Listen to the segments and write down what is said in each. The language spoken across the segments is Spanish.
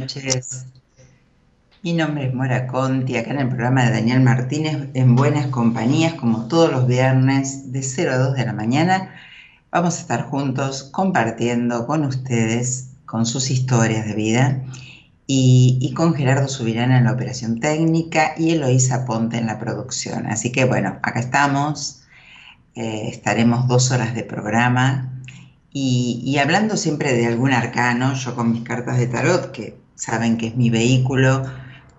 Noches. Mi nombre es Mora Conti, acá en el programa de Daniel Martínez, en Buenas Compañías, como todos los viernes de 0 a 2 de la mañana. Vamos a estar juntos compartiendo con ustedes, con sus historias de vida, y, con Gerardo Subirana en la operación técnica y Eloísa Ponte en la producción. Así que bueno, acá estamos, eh, estaremos dos horas de programa y, hablando siempre de algún arcano, yo con mis cartas de tarot, que saben que es mi vehículo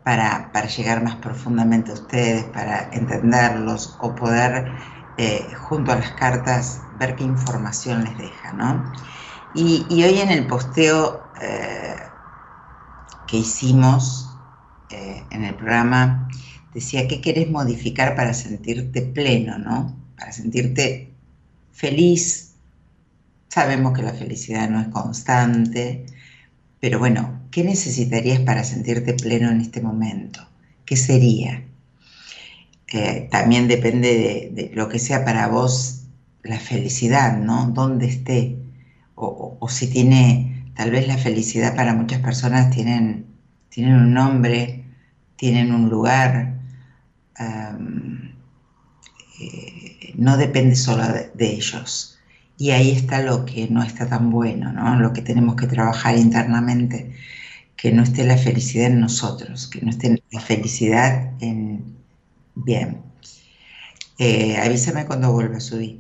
para, llegar más profundamente a ustedes, para entenderlos o poder, eh, junto a las cartas, ver qué información les deja, ¿no? Y, hoy en el posteo eh, que hicimos eh, en el programa, decía, ¿qué querés modificar para sentirte pleno, no? Para sentirte feliz. Sabemos que la felicidad no es constante, pero bueno, ¿qué necesitarías para sentirte pleno en este momento? ¿Qué sería? Eh, también depende de, lo que sea para vos la felicidad, ¿no? Dónde esté. O, si tiene, tal vez la felicidad para muchas personas tienen, tienen un nombre, tienen un lugar. Eh, no depende solo de, ellos. Y ahí está lo que no está tan bueno, ¿no? Lo que tenemos que trabajar internamente, que no esté la felicidad en nosotros, que no esté la felicidad en... Bien. Eh, avísame cuando vuelva a subir.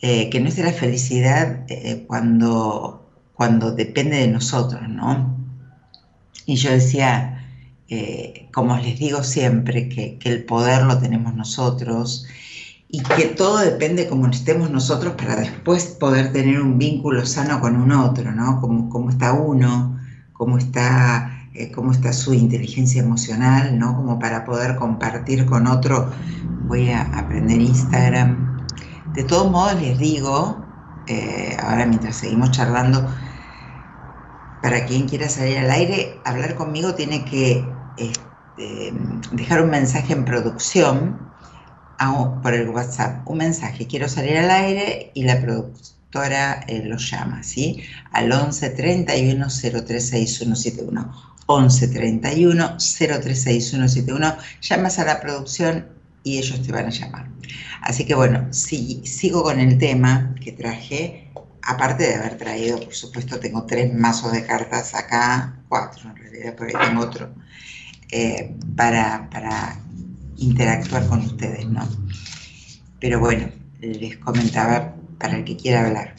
Eh, que no esté la felicidad cuando, cuando depende de nosotros, ¿no? Y yo decía, como les digo siempre, que, que, el poder lo tenemos nosotros y que todo depende como estemos nosotros para después poder tener un vínculo sano con un otro, ¿no? Cómo, está uno, cómo está, eh, cómo está su inteligencia emocional, ¿no? Como para poder compartir con otro. Voy a aprender Instagram. De todos modos les digo, eh, ahora mientras seguimos charlando, para quien quiera salir al aire, hablar conmigo tiene que este, dejar un mensaje en producción por el WhatsApp un mensaje, quiero salir al aire y la productora eh, lo llama, ¿sí? Al 11 31 036171. 11 31 036171. Llamas a la producción y ellos te van a llamar. Así que bueno, si, sigo con el tema que traje, aparte de haber traído, por supuesto, tengo tres mazos de cartas acá, cuatro en realidad, ahí tengo otro, eh, para, para interactuar con ustedes, ¿no? Pero bueno, les comentaba para el que quiera hablar,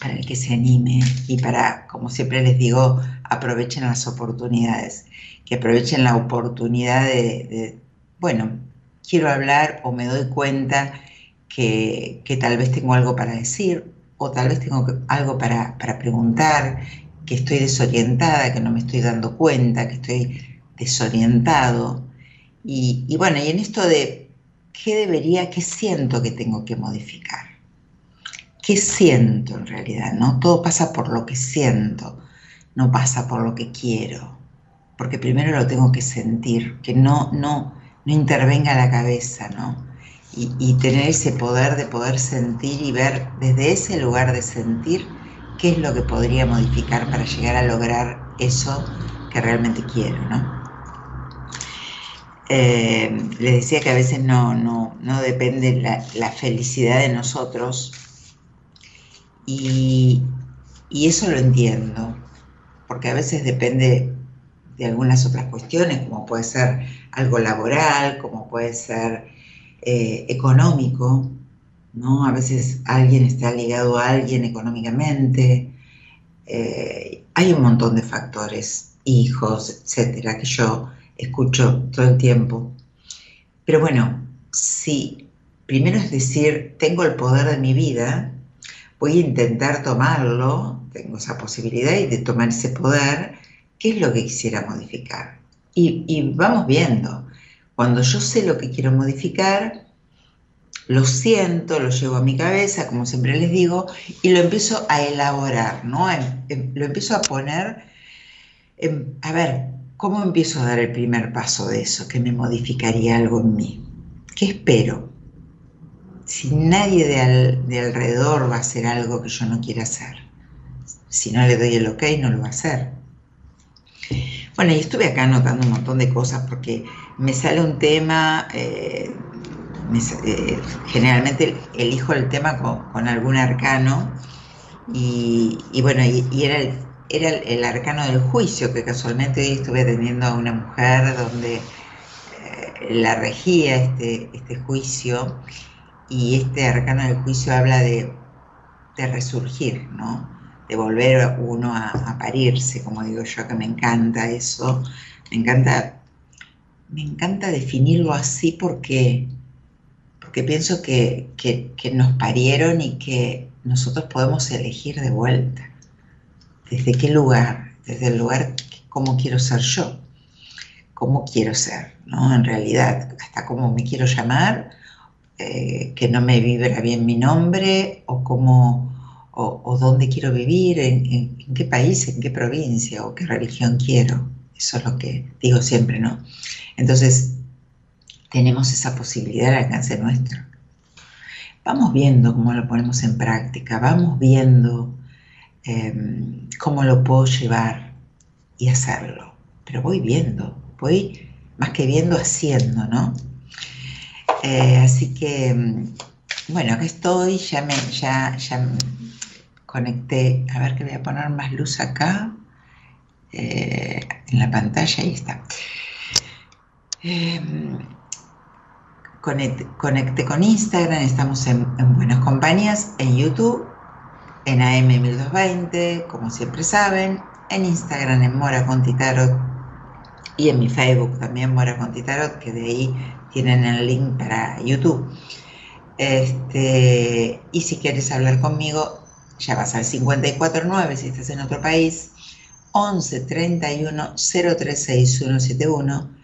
para el que se anime y para, como siempre les digo, aprovechen las oportunidades, que aprovechen la oportunidad de, bueno, quiero hablar o me doy cuenta que, tal vez tengo algo para decir o tal vez tengo algo para, para preguntar, que estoy desorientada, que no me estoy dando cuenta, que estoy desorientado y, bueno, y en esto de qué debería, qué siento que tengo que modificar. ¿Qué siento en realidad? ¿no? Todo pasa por lo que siento, no pasa por lo que quiero. Porque primero lo tengo que sentir, que no, no, no intervenga la cabeza, ¿no? Y, tener ese poder de poder sentir y ver desde ese lugar de sentir qué es lo que podría modificar para llegar a lograr eso que realmente quiero, ¿no? eh, les decía que a veces no, no, no depende la, felicidad de nosotros y, eso lo entiendo, porque a veces depende de algunas otras cuestiones, como puede ser algo laboral, como puede ser eh, económico, ¿no? A veces alguien está ligado a alguien económicamente, eh, hay un montón de factores, hijos, etcétera, que yo escucho todo el tiempo. Pero bueno, si primero es decir, tengo el poder de mi vida, voy a intentar tomarlo, tengo esa posibilidad y de tomar ese poder, ¿qué es lo que quisiera modificar? Y, vamos viendo, cuando yo sé lo que quiero modificar, lo siento, lo llevo a mi cabeza, como siempre les digo, y lo empiezo a elaborar, ¿no? Lo empiezo a poner, a ver, ¿Cómo empiezo a dar el primer paso de eso que me modificaría algo en mí? ¿Qué espero? Si nadie de, alrededor va a hacer algo que yo no quiera hacer, si no le doy el ok, no lo va a hacer. Bueno, y estuve acá anotando un montón de cosas porque me sale un tema, eh, eh, generalmente elijo el tema con, algún arcano y, bueno, y, era el era el, arcano del juicio, que casualmente hoy estuve atendiendo a una mujer donde eh, la regía este, este juicio y este arcano del juicio habla de, resurgir, ¿no? de volver uno a, parirse, como digo yo, que me encanta eso, me encanta, me encanta definirlo así porque, porque pienso que nos parieron y que nosotros podemos elegir de vuelta desde qué lugar, desde el lugar cómo quiero ser yo, cómo quiero ser, ¿no? En realidad, hasta cómo me quiero llamar, eh, que no me vibra bien mi nombre, o cómo, o, dónde quiero vivir, en, qué país, en qué provincia, o qué religión quiero. Eso es lo que digo siempre, ¿no? Entonces, tenemos esa posibilidad al alcance nuestro. Vamos viendo cómo lo ponemos en práctica, vamos viendo em, cómo lo puedo llevar y hacerlo. Pero voy viendo, voy más que viendo, haciendo, ¿no? Eh, así que, em, bueno, aquí estoy, ya me, ya, ya conecté, a ver que voy a poner más luz acá, eh, en la pantalla, ahí está. Em, conecté, con Instagram, estamos en, Buenas Compañías, en YouTube, en AM1220, como siempre saben, en Instagram en Mora Contitarot y en mi Facebook también Mora Contitarot, que de ahí tienen el link para YouTube. Este, y si quieres hablar conmigo, ya vas al 549 si estás en otro país, 11 31 036171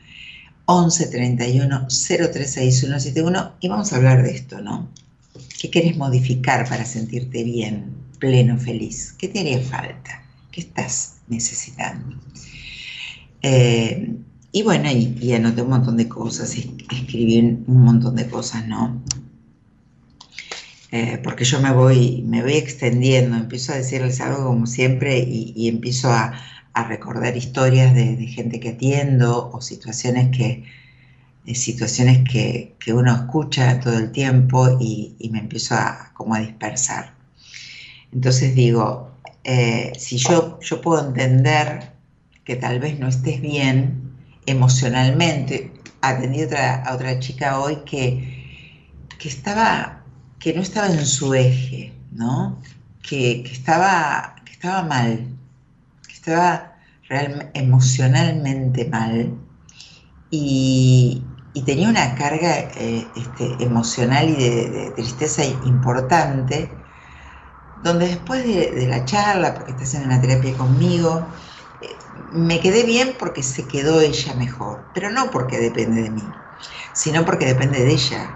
11 31 036171 y vamos a hablar de esto, ¿no? ¿Qué quieres modificar para sentirte bien, pleno, feliz? ¿Qué te haría falta? ¿Qué estás necesitando? Eh, y bueno, y, anoté un montón de cosas, escribí un montón de cosas, ¿no? Eh, porque yo me voy, me voy extendiendo, empiezo a decirles algo como siempre y empiezo a, a recordar historias de, gente que atiendo o situaciones que, situaciones que, uno escucha todo el tiempo y, me empiezo a, como a dispersar. Entonces digo, eh, si yo, yo puedo entender que tal vez no estés bien emocionalmente, atendí otra, a otra chica hoy que, que, estaba, que no estaba en su eje, ¿no? que, estaba, que estaba mal, estaba emocionalmente mal y, tenía una carga eh, este, emocional y de, tristeza importante, donde después de, la charla, porque está haciendo una terapia conmigo, me quedé bien porque se quedó ella mejor, pero no porque depende de mí, sino porque depende de ella,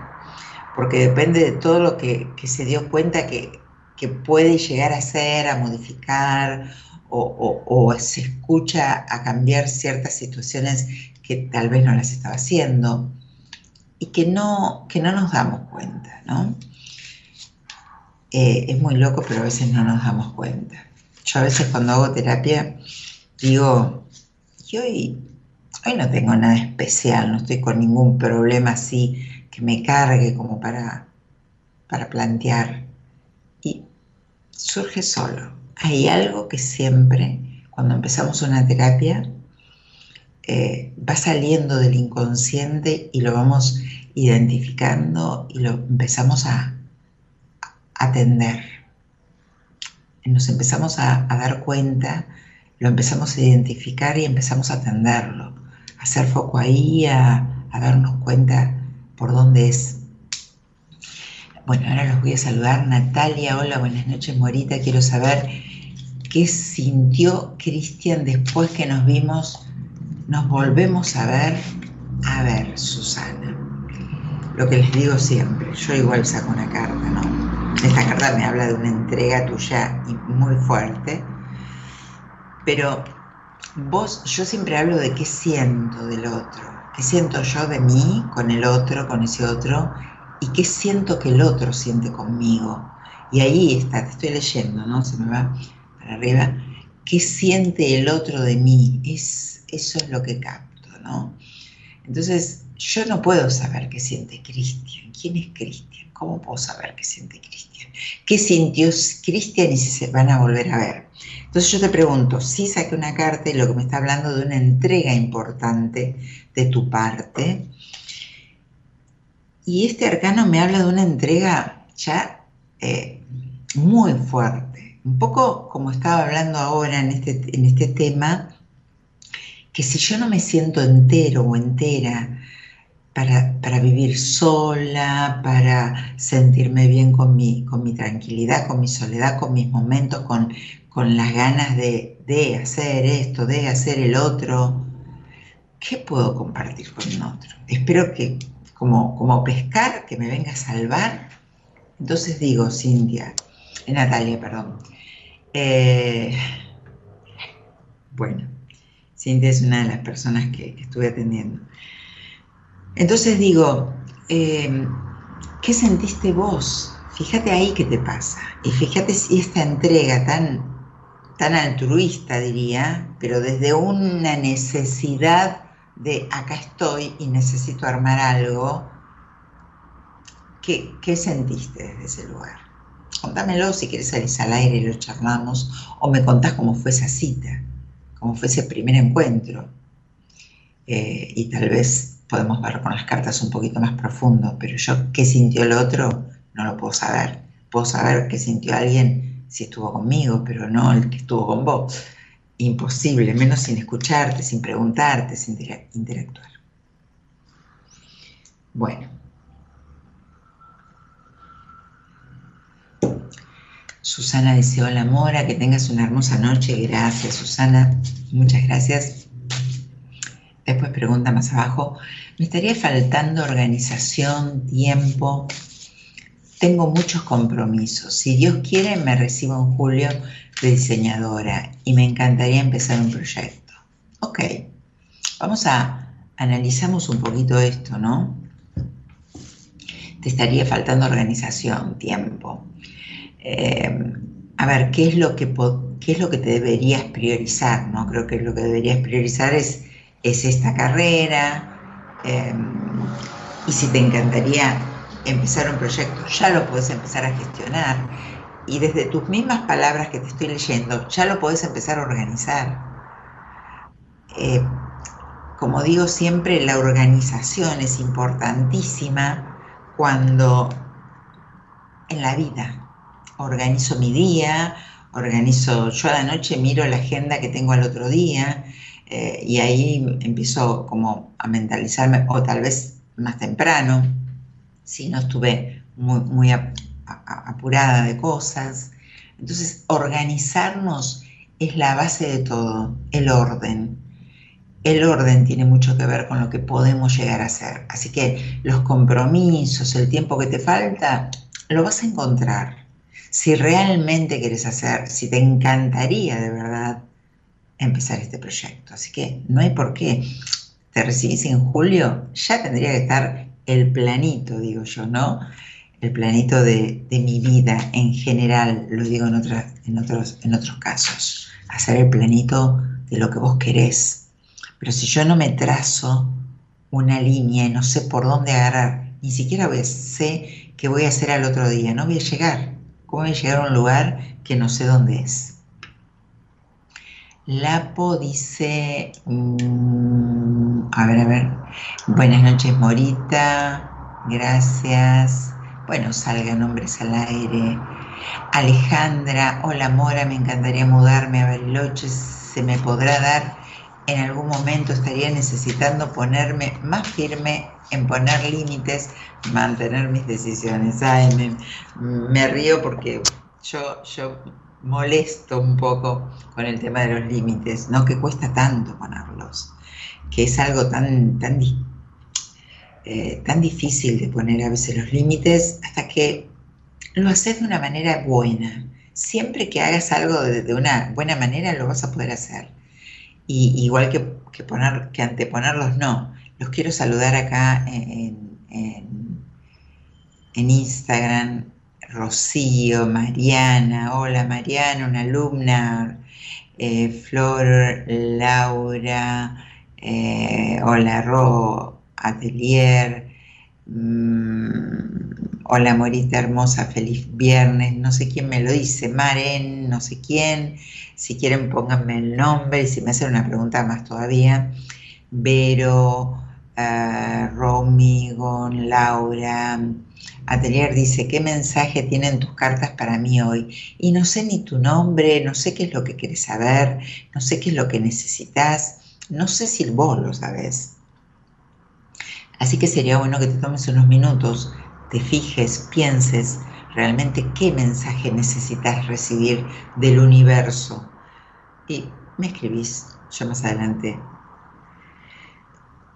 porque depende de todo lo que, se dio cuenta que, que puede llegar a ser, a modificar o, se escucha a cambiar ciertas situaciones que tal vez no las estaba haciendo y que no, que no nos damos cuenta, ¿no? Eh, es muy loco, pero a veces no nos damos cuenta. Yo a veces cuando hago terapia digo, y hoy, hoy no tengo nada especial, no estoy con ningún problema así que me cargue como para, para plantear. Y surge solo hay algo que siempre, cuando empezamos una terapia, eh, va saliendo del inconsciente y lo vamos identificando y lo empezamos a, atender. Nos empezamos a, dar cuenta, lo empezamos a identificar y empezamos a atenderlo, a hacer foco ahí, a, a darnos cuenta por dónde es. Bueno, ahora los voy a saludar. Natalia, hola, buenas noches, Morita. Quiero saber qué sintió Cristian después que nos vimos, nos volvemos a ver. A ver, Susana, lo que les digo siempre, yo igual saco una carta, ¿no? Esta carta me habla de una entrega tuya muy fuerte, pero vos, yo siempre hablo de qué siento del otro, qué siento yo de mí con el otro, con ese otro, y qué siento que el otro siente conmigo. Y ahí está, te estoy leyendo, ¿no? Se me va para arriba. ¿Qué siente el otro de mí? Es, eso es lo que capto, ¿no? Entonces, yo no puedo saber qué siente Cristian. ¿Quién es Cristian? ¿Cómo puedo saber qué siente Cristian? ¿Qué sintió Cristian y si se van a volver a ver? Entonces yo te pregunto, si saqué una carta y lo que me está hablando de una entrega importante de tu parte, y este arcano me habla de una entrega ya eh, muy fuerte. Un poco como estaba hablando ahora en este, en este tema, que si yo no me siento entero o entera para, vivir sola, para sentirme bien con mi, con mi tranquilidad, con mi soledad, con mis momentos, con, con las ganas de, de hacer esto, de hacer el otro, ¿qué puedo compartir con otro? Espero que, como, como pescar, que me venga a salvar. Entonces digo, Cintia, eh, Natalia, perdón. Eh, bueno, Cintia es una de las personas que, estuve atendiendo. Entonces digo, eh, ¿qué sentiste vos? Fíjate ahí qué te pasa. Y fíjate si esta entrega tan, tan altruista, diría, pero desde una necesidad de acá estoy y necesito armar algo, ¿qué, qué sentiste desde ese lugar? Contámelo si quieres salir al aire y lo charlamos, o me contás cómo fue esa cita, cómo fue ese primer encuentro. Eh, y tal vez podemos verlo con las cartas un poquito más profundo, pero yo qué sintió el otro no lo puedo saber. Puedo saber qué sintió alguien si estuvo conmigo, pero no el que estuvo con vos. Imposible, menos sin escucharte, sin preguntarte, sin interactuar. Bueno. Susana dice, hola Mora, que tengas una hermosa noche. Gracias, Susana. Muchas gracias. Después pregunta más abajo, ¿me estaría faltando organización, tiempo? Tengo muchos compromisos. Si Dios quiere, me recibo en julio de diseñadora y me encantaría empezar un proyecto. Ok, vamos a analizamos un poquito esto, ¿no? Te estaría faltando organización, tiempo. Eh, a ver, ¿qué es, lo que, ¿qué es lo que te deberías priorizar? ¿no? Creo que lo que deberías priorizar es, es esta carrera. Eh, y si te encantaría empezar un proyecto, ya lo puedes empezar a gestionar y desde tus mismas palabras que te estoy leyendo, ya lo puedes empezar a organizar. Eh, como digo siempre, la organización es importantísima cuando en la vida organizo mi día, organizo, yo a la noche miro la agenda que tengo al otro día eh, y ahí empiezo como a mentalizarme, o tal vez más temprano, si no estuve muy, muy apurada de cosas. Entonces, organizarnos es la base de todo, el orden. El orden tiene mucho que ver con lo que podemos llegar a hacer. Así que los compromisos, el tiempo que te falta, lo vas a encontrar. Si realmente quieres hacer, si te encantaría de verdad empezar este proyecto. Así que no hay por qué. Te recibís en julio, ya tendría que estar el planito, digo yo, ¿no? El planito de, mi vida en general, lo digo en, en, otros, en otros casos, hacer el planito de lo que vos querés. Pero si yo no me trazo una línea y no sé por dónde agarrar, ni siquiera voy a, sé qué voy a hacer al otro día, no voy a llegar. ¿Cómo voy a llegar a un lugar que no sé dónde es? Lapo dice, mm, a ver, a ver, buenas noches Morita, gracias. Bueno, salgan hombres al aire. Alejandra, hola Mora, me encantaría mudarme a Bariloche, ¿se me podrá dar? En algún momento estaría necesitando ponerme más firme en poner límites, mantener mis decisiones. Ay, me, me río porque yo, yo molesto un poco con el tema de los límites, ¿no? Que cuesta tanto ponerlos, que es algo tan, tan, eh, tan difícil de poner a veces los límites hasta que lo haces de una manera buena. Siempre que hagas algo de, una buena manera lo vas a poder hacer. Y, igual que, que, poner, que anteponerlos, no. Los quiero saludar acá en, en, en Instagram Rocío, Mariana, hola Mariana, una alumna, eh, Flor, Laura, eh, hola Ro, Atelier, mm, hola Morita hermosa, feliz viernes, no sé quién me lo dice, Maren, no sé quién, si quieren pónganme el nombre. Y si me hacen una pregunta más todavía, Vero, uh, Romy, Laura, Atelier dice, ¿qué mensaje tienen tus cartas para mí hoy? Y no sé ni tu nombre, no sé qué es lo que quieres saber, no sé qué es lo que necesitas, no sé si vos lo sabes. Así que sería bueno que te tomes unos minutos, te fijes, pienses realmente qué mensaje necesitas recibir del universo. Y me escribís, yo más adelante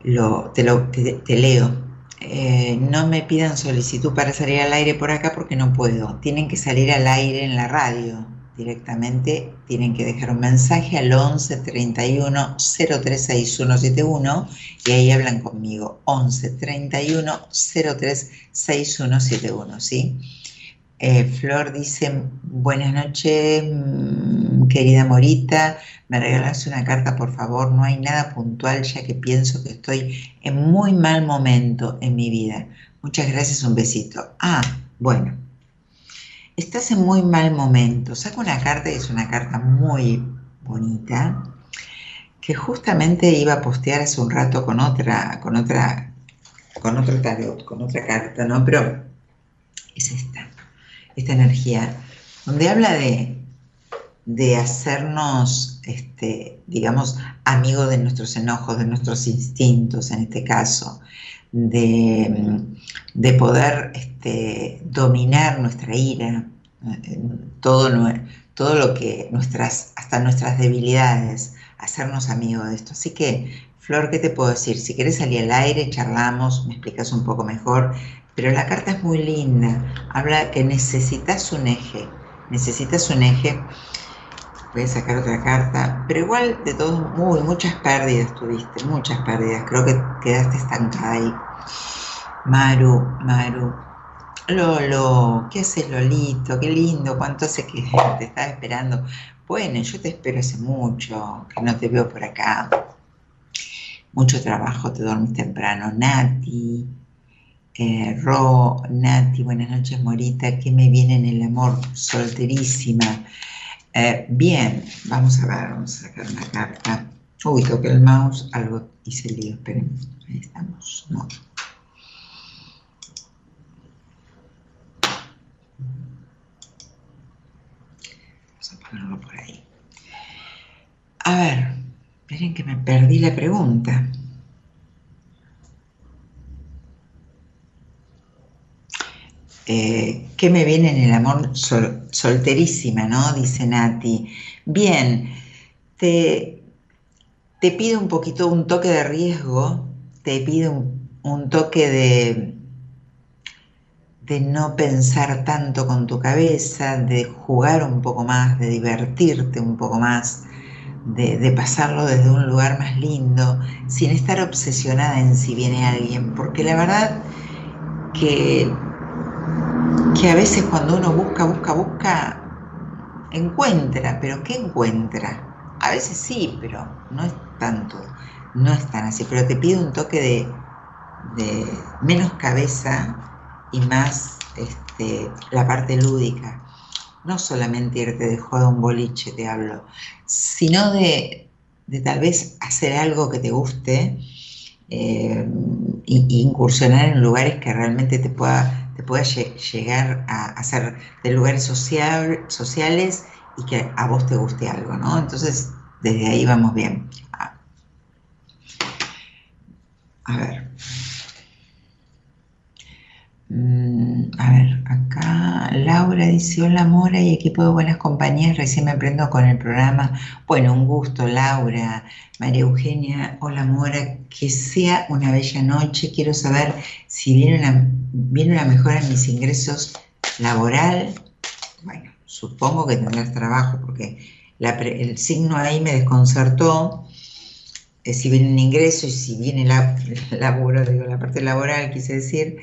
lo, te, lo, te, leo. Eh, no me pidan solicitud para salir al aire por acá porque no puedo. Tienen que salir al aire en la radio directamente. Tienen que dejar un mensaje al 11 31 036171 y ahí hablan conmigo. 11 31 036171, ¿sí? Eh, Flor dice, buenas noches, querida Morita, me regalas una carta, por favor, no hay nada puntual ya que pienso que estoy en muy mal momento en mi vida. Muchas gracias, un besito. Ah, bueno, estás en muy mal momento. Saco una carta y es una carta muy bonita que justamente iba a postear hace un rato con otra, con otra, con otro tarot, con otra carta, ¿no? Pero es esta esta energía, donde habla de, de hacernos, este, digamos, amigos de nuestros enojos, de nuestros instintos en este caso, de, de poder este, dominar nuestra ira, todo, todo lo que nuestras, hasta nuestras debilidades, hacernos amigos de esto. Así que, Flor, ¿qué te puedo decir? Si quieres salir al aire, charlamos, me explicas un poco mejor pero la carta es muy linda. Habla que necesitas un eje. Necesitas un eje. Voy a sacar otra carta. Pero igual, de todos, muy, muchas pérdidas tuviste. Muchas pérdidas. Creo que quedaste estancada ahí. Maru, Maru. Lolo, ¿qué haces Lolito? Qué lindo, cuánto hace que te estaba esperando. Bueno, yo te espero hace mucho, que no te veo por acá. Mucho trabajo, te dormís temprano. Nati, eh, Ro, Nati, buenas noches Morita, ¿qué me viene en el amor? Solterísima. Eh, bien, vamos a ver, vamos a sacar una carta. Uy, toqué el mouse, algo hice lío, esperen, ahí estamos, no. Vamos a ponerlo por ahí. A ver, esperen que me perdí la pregunta. Eh, ¿qué me viene en el amor solterísima, no? Dice Nati. Bien, te, te pido un poquito, un toque de riesgo, te pido un, toque de, de no pensar tanto con tu cabeza, de jugar un poco más, de divertirte un poco más, de, de, pasarlo desde un lugar más lindo, sin estar obsesionada en si viene alguien, porque la verdad que que a veces cuando uno busca, busca, busca, encuentra, pero ¿qué encuentra? A veces sí, pero no es tanto, no es tan así, pero te pido un toque de, menos cabeza y más este, la parte lúdica. No solamente irte de joda un boliche, te hablo, sino de, tal vez hacer algo que te guste e incursionar en lugares que realmente te pueda pueda llegar a, hacer de lugares sociales y que a vos te guste algo, ¿no? Entonces, desde ahí vamos bien. A ver. Mm, a ver, acá Laura dice, hola Mora y equipo de buenas compañías, recién me aprendo con el programa. Bueno, un gusto, Laura. María Eugenia, hola Mora, que sea una bella noche. Quiero saber si viene una, viene una mejora en mis ingresos laboral. Bueno, supongo que tendrás trabajo porque el signo ahí me desconcertó. Eh, si viene un ingreso y si viene la, laburo, digo, la parte laboral, quise decir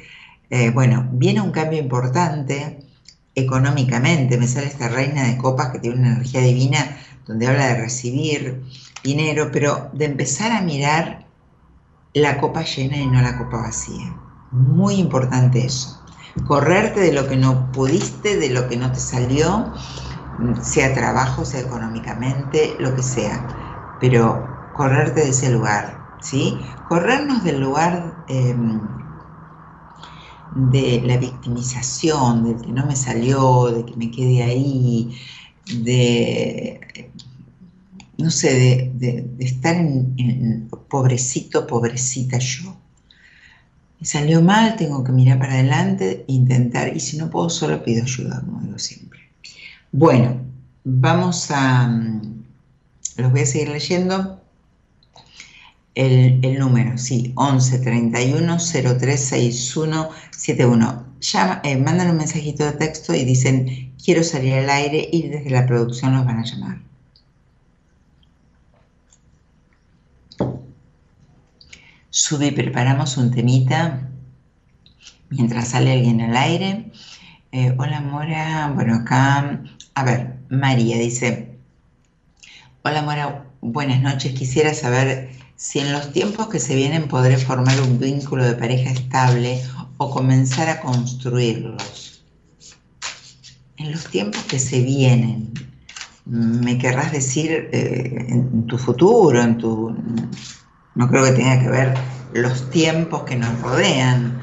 eh, bueno, viene un cambio importante económicamente. Me sale esta reina de copas que tiene una energía divina donde habla de recibir dinero, pero de empezar a mirar la copa llena y no la copa vacía. Muy importante eso. Correrte de lo que no pudiste, de lo que no te salió, sea trabajo, sea económicamente, lo que sea. Pero correrte de ese lugar, ¿sí? Corrernos del lugar em, de la victimización, del que no me salió, de que me quede ahí, de, no sé, de, estar en, pobrecito, pobrecita yo. Salió mal, tengo que mirar para adelante, intentar, y si no puedo, solo pido ayuda, como digo siempre. Bueno, vamos a, los voy a seguir leyendo. El, el, número, sí, 11 31 03 61 71. Llama, eh, mandan un mensajito de texto y dicen quiero salir al aire y desde la producción los van a llamar. Sube y preparamos un temita mientras sale alguien al aire. Eh, hola Mora, bueno acá, a ver, María dice, hola Mora, buenas noches, quisiera saber si en los tiempos que se vienen podré formar un vínculo de pareja estable o comenzar a construirlos. En los tiempos que se vienen, ¿me querrás decir eh, en tu futuro, en tu... No creo que tenga que ver los tiempos que nos rodean,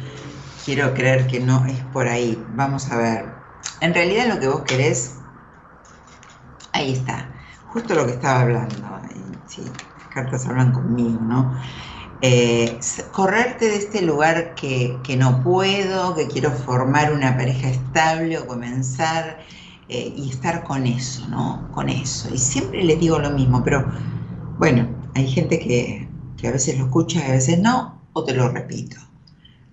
quiero creer que no es por ahí. Vamos a ver. En realidad lo que vos querés, ahí está, justo lo que estaba hablando. Sí, las cartas hablan conmigo, ¿no? Eh, correrte de este lugar que, no puedo, que quiero formar una pareja estable o comenzar eh, y estar con eso, ¿no? Con eso. Y siempre les digo lo mismo, pero bueno, hay gente que, que a veces lo escucha y a veces no, o te lo repito.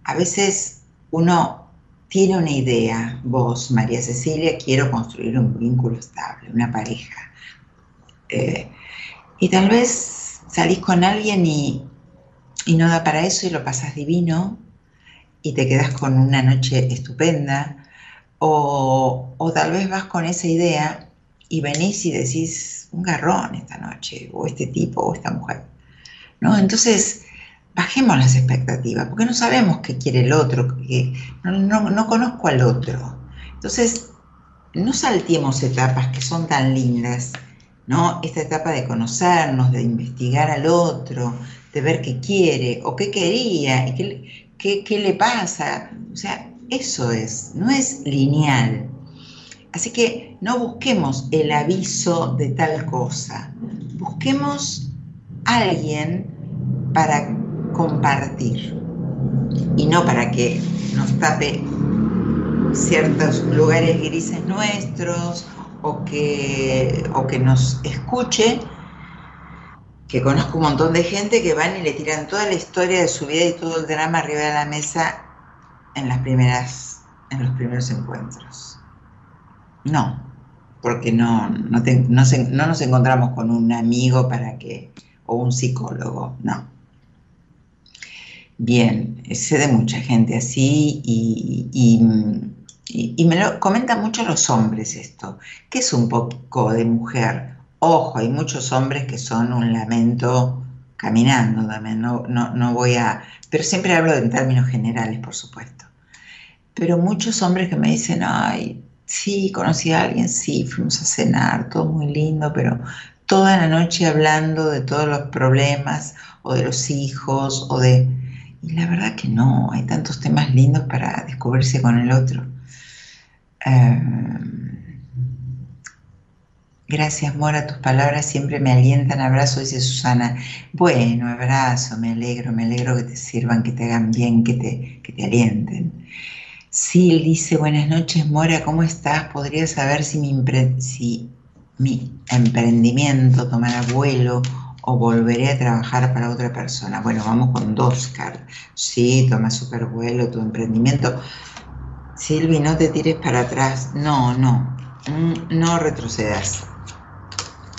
A veces uno tiene una idea, vos, María Cecilia, quiero construir un vínculo estable, una pareja. Eh, y tal vez salís con alguien y, no da para eso y lo pasas divino y te quedas con una noche estupenda. O, o tal vez vas con esa idea y venís y decís un garrón esta noche, o este tipo, o esta mujer. ¿No? Entonces, bajemos las expectativas, porque no sabemos qué quiere el otro, no, conozco al otro. Entonces, no saltemos etapas que son tan lindas, ¿no? Esta etapa de conocernos, de investigar al otro, de ver qué quiere o qué quería y qué, qué le pasa. O sea, eso es, no es lineal. Así que no busquemos el aviso de tal cosa, busquemos alguien para compartir y no para que nos tape ciertos lugares grises nuestros o que, o que nos escuche, que conozco un montón de gente que van y le tiran toda la historia de su vida y todo el drama arriba de la mesa en las primeras, en los primeros encuentros. No, porque no, no, no nos encontramos con un amigo para que, o un psicólogo, no. Bien, sé de mucha gente así y, me lo comentan mucho los hombres esto, que es un poco de mujer. Ojo, hay muchos hombres que son un lamento caminando también, no, no, voy a... Pero siempre hablo en términos generales, por supuesto. Pero muchos hombres que me dicen, ay, sí, conocí a alguien, sí, fuimos a cenar, todo muy lindo, pero toda la noche hablando de todos los problemas o de los hijos o de y la verdad que no, hay tantos temas lindos para descubrirse con el otro. Em, gracias, Mora, tus palabras siempre me alientan. Abrazo, dice Susana. Bueno, abrazo, me alegro, me alegro que te sirvan, que te hagan bien, que te, que te alienten. Sil dice, buenas noches, Mora, ¿cómo estás? Podría saber si mi, si mi emprendimiento tomará vuelo o volveré a trabajar para otra persona. Bueno, vamos con dos cartas. Sí, toma vuelo tu emprendimiento. Silvi, no te tires para atrás. No, no, mm, no retrocedas.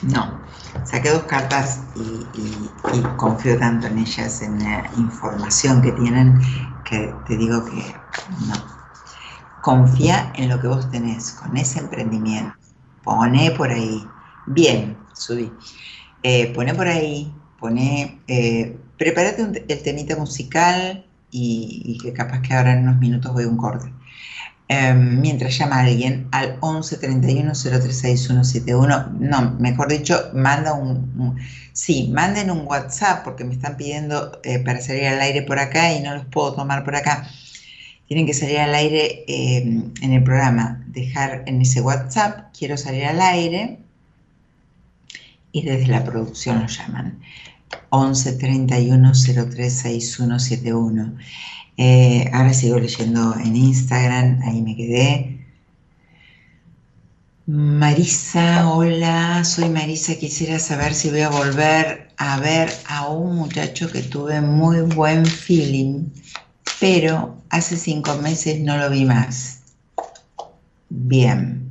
No. Saqué dos cartas y, confío tanto en ellas, en la información que tienen, que te digo que no. Confía en lo que vos tenés, con ese emprendimiento. Pone por ahí. Bien, subí. Eh, pone por ahí, pone, eh, prepárate el temita musical y, que capaz que ahora en unos minutos voy a un corte. Em, mientras llama a alguien al 11 31 036171, no, mejor dicho, manda un, sí, manden un WhatsApp porque me están pidiendo eh, para salir al aire por acá y no los puedo tomar por acá. Tienen que salir al aire em, en el programa, dejar en ese WhatsApp, quiero salir al aire, y desde la producción lo llaman. 11 31 03 6171. ahora sigo leyendo en Instagram, ahí me quedé. Marisa, hola, soy Marisa. Quisiera saber si voy a volver a ver a un muchacho que tuve muy buen feeling, pero hace cinco meses no lo vi más. Bien.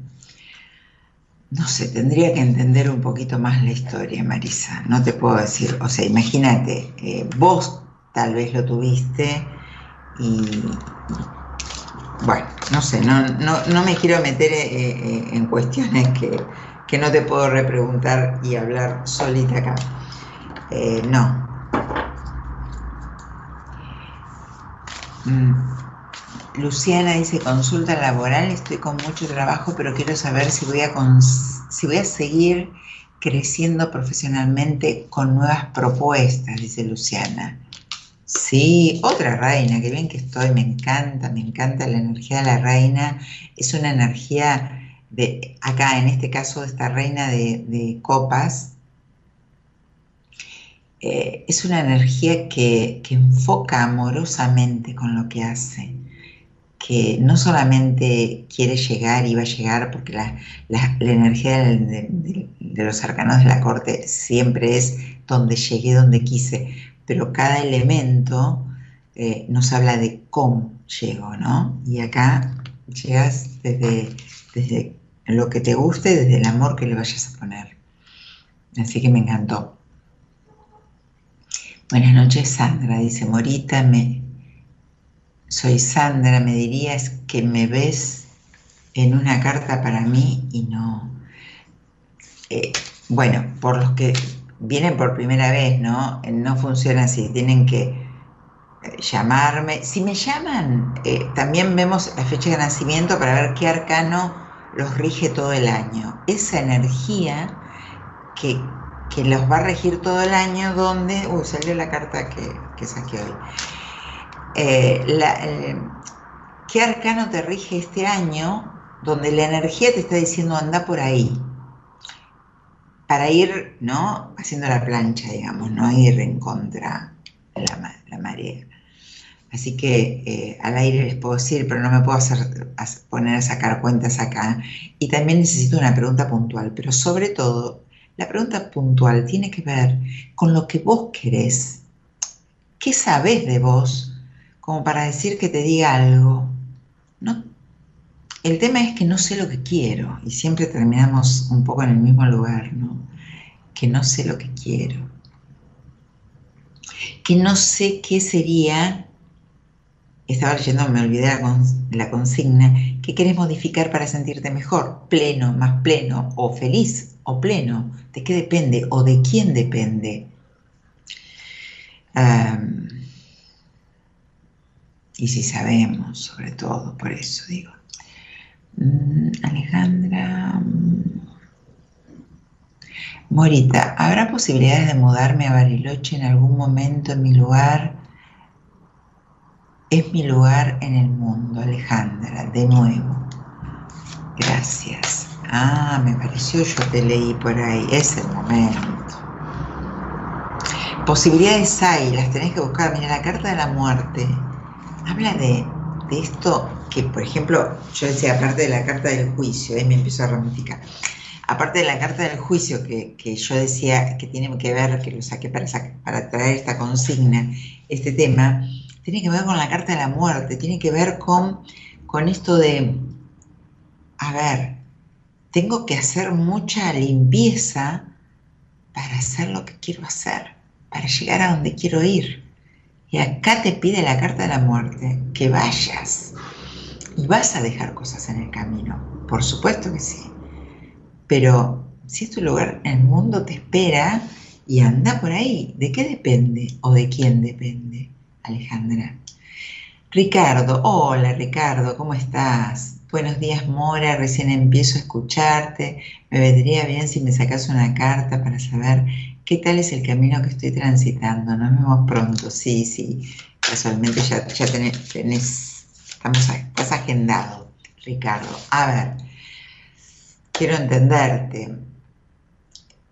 No sé, tendría que entender un poquito más la historia, Marisa. No te puedo decir, o sea, imagínate, eh, vos tal vez lo tuviste y, bueno, no sé, no, no, me quiero meter eh, eh, en cuestiones que, no te puedo repreguntar y hablar solita acá. Eh, no. Mm. Luciana dice, consulta laboral, estoy con mucho trabajo, pero quiero saber si voy a, si voy a seguir creciendo profesionalmente con nuevas propuestas, dice Luciana. Sí, otra reina, qué bien que estoy, me encanta, me encanta la energía de la reina. Es una energía de, acá en este caso, esta reina de, copas, eh, es una energía que, enfoca amorosamente con lo que hace, que no solamente quiere llegar y va a llegar, porque la, energía de, de los arcanos de la corte siempre es donde llegué, donde quise, pero cada elemento eh, nos habla de cómo llego, ¿no? Y acá llegas desde, desde lo que te guste, desde el amor que le vayas a poner. Así que me encantó. Buenas noches, Sandra. Dice Morita, me, soy Sandra, me dirías que me ves en una carta para mí y no. Eh, bueno, por los que vienen por primera vez, ¿no? No funciona así, tienen que eh, llamarme. Si me llaman, eh, también vemos la fecha de nacimiento para ver qué arcano los rige todo el año. Esa energía que, los va a regir todo el año, donde, uy, salió la carta que, que saqué hoy. Eh, ¿Qué arcano te rige este año? Donde la energía te está diciendo anda por ahí para ir, ¿no? Haciendo la plancha, digamos, no ir en contra de la, marea. Así que eh, al aire les puedo decir, pero no me puedo poner a sacar cuentas acá. Y también necesito una pregunta puntual, pero sobre todo, la pregunta puntual tiene que ver con lo que vos querés. ¿Qué sabés de vos como para decir que te diga algo? No el tema es que no sé lo que quiero y siempre terminamos un poco en el mismo lugar, ¿no? Que no sé lo que quiero. Que no sé qué sería, estaba leyendo, me olvidé la, la consigna, ¿qué querés modificar para sentirte mejor? Pleno, más pleno, o feliz, o pleno. ¿De qué depende? ¿O de quién depende? y si sabemos, sobre todo, por eso digo. Mm, Alejandra. Mm. Morita, ¿habrá posibilidades de mudarme a Bariloche en algún momento en mi lugar? Es mi lugar en el mundo, Alejandra, de nuevo. Gracias. Ah, me pareció, yo te leí por ahí, es el momento. Posibilidades hay, las tenés que buscar. Mira, la carta de la muerte habla de, de esto que, por ejemplo, yo decía, aparte de la carta del juicio, ahí me empezó a ramificar, aparte de la carta del juicio que, yo decía que tiene que ver, que lo saqué para, para traer esta consigna, este tema, tiene que ver con la carta de la muerte, tiene que ver con, con esto de, a ver, tengo que hacer mucha limpieza para hacer lo que quiero hacer, para llegar a donde quiero ir. Y acá te pide la carta de la muerte que vayas, y vas a dejar cosas en el camino, por supuesto que sí. Pero si es tu lugar el mundo, te espera y anda por ahí. ¿De qué depende o de quién depende, Alejandra? Ricardo, hola Ricardo, ¿cómo estás? Buenos días Mora, recién empiezo a escucharte. Me vendría bien si me sacas una carta para saber qué tal es el camino que estoy transitando. Nos vemos pronto, sí, sí. Casualmente ya, ya tenés Estamos, estás agendado, Ricardo. A ver, quiero entenderte.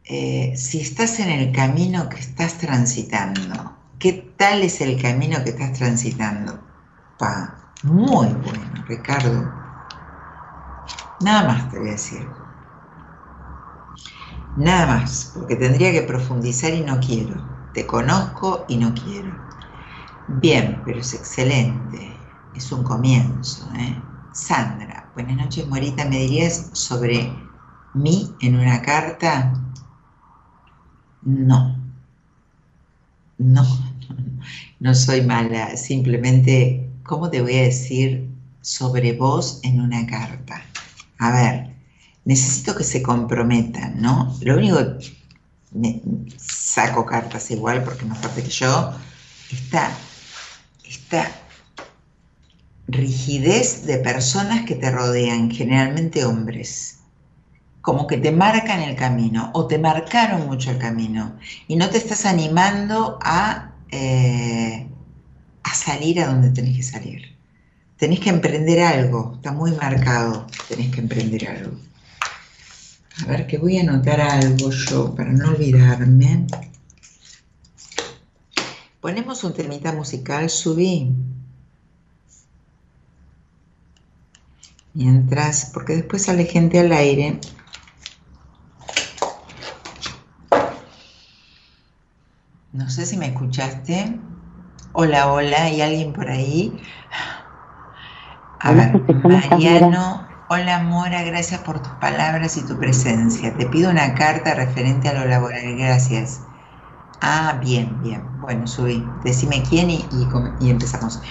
Eh, si estás en el camino que estás transitando, ¿qué tal es el camino que estás transitando? Pa, muy bueno, Ricardo. Nada más te voy a decir. Nada más, porque tendría que profundizar y no quiero. Te conozco y no quiero. Bien, pero es excelente. Es un comienzo. ¿eh? Sandra, buenas noches, Morita. ¿Me dirías sobre mí en una carta? No. No, no soy mala. Simplemente, ¿cómo te voy a decir sobre vos en una carta? A ver, necesito que se comprometan, ¿no? Lo único, me saco cartas igual porque más fuerte que yo, esta, esta rigidez de personas que te rodean, generalmente hombres, como que te marcan el camino o te marcaron mucho el camino y no te estás animando a, eh, a salir a donde tenés que salir. Tenés que emprender algo, está muy marcado, tenés que emprender algo. A ver, que voy a anotar algo yo para no olvidarme. Ponemos un temita musical, subí. Mientras, porque después sale gente al aire. No sé si me escuchaste. Hola, hola, ¿hay alguien por ahí? A ver, Mariano. Hola Mora, gracias por tus palabras y tu presencia. Te pido una carta referente a lo laboral, gracias. Ah, bien, bien. Bueno, subí. Decime quién y, empezamos.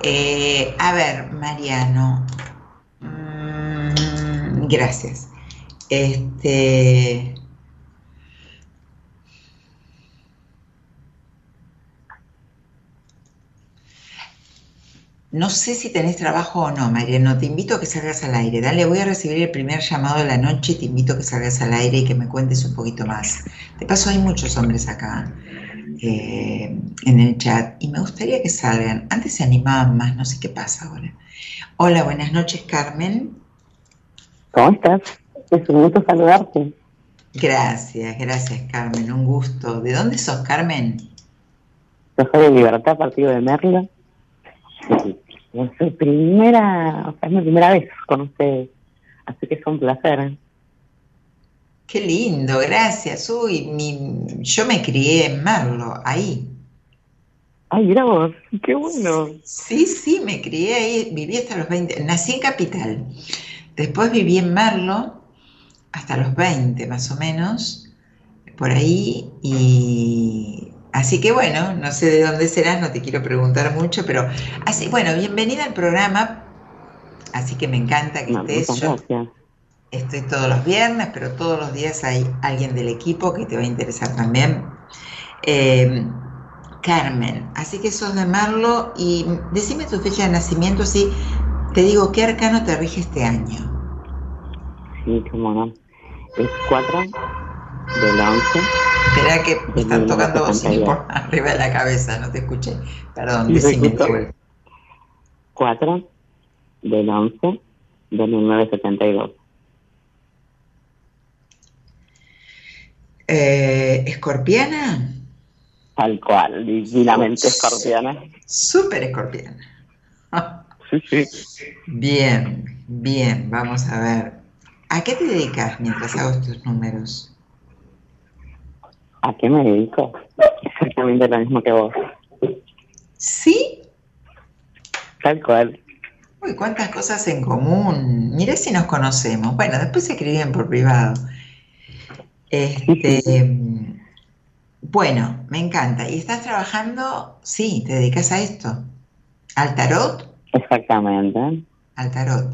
Eh, a ver, Mariano. Mm, gracias. Este. No sé si tenés trabajo o no, Mariano. Te invito a que salgas al aire. Dale, voy a recibir el primer llamado de la noche y te invito a que salgas al aire y que me cuentes un poquito más. De paso, hay muchos hombres acá eh, en el chat y me gustaría que salgan. Antes se animaban más, no sé qué pasa ahora. Hola, buenas noches, Carmen. ¿Cómo estás? Es un gusto saludarte. Gracias, gracias, Carmen. Un gusto. ¿De dónde sos, Carmen? Yo soy de Libertad, partido de Merlo es primera, o sea, es mi primera vez con ustedes, así que es un placer. Qué lindo, gracias. Uy, mi, yo me crié en Merlo, ahí. Ay, mira vos, qué bueno. Sí, sí, me crié ahí, viví hasta los 20, nací en Capital, después viví en Merlo hasta los 20 más o menos, por ahí, y Así que bueno, no sé de dónde serás, no te quiero preguntar mucho, pero así, bueno, bienvenida al programa. Así que me encanta que estés. Yo estoy todos los viernes, pero todos los días hay alguien del equipo que te va a interesar también. Eh, Carmen, así que sos de Marlo y decime tu fecha de nacimiento, así te digo qué arcano te rige este año. Sí, cómo no. Es 4 del 11 Espera que me están tocando bocina por arriba de la cabeza, no te escuché. Perdón, decime. 4 del 11 de 1972. Eh, ¿Escorpiana? Tal cual, divinamente escorpiana. Súper escorpiana. sí, sí. Bien, bien, vamos a ver. ¿A qué te dedicas mientras hago estos números? ¿A qué me dedico? Exactamente lo mismo que vos. ¿Sí? Tal cual. Uy, cuántas cosas en común. Mira si nos conocemos. Bueno, después se escriben por privado. Este, bueno, me encanta. ¿Y estás trabajando? Sí, te dedicas a esto. ¿Al tarot? Exactamente. Al tarot.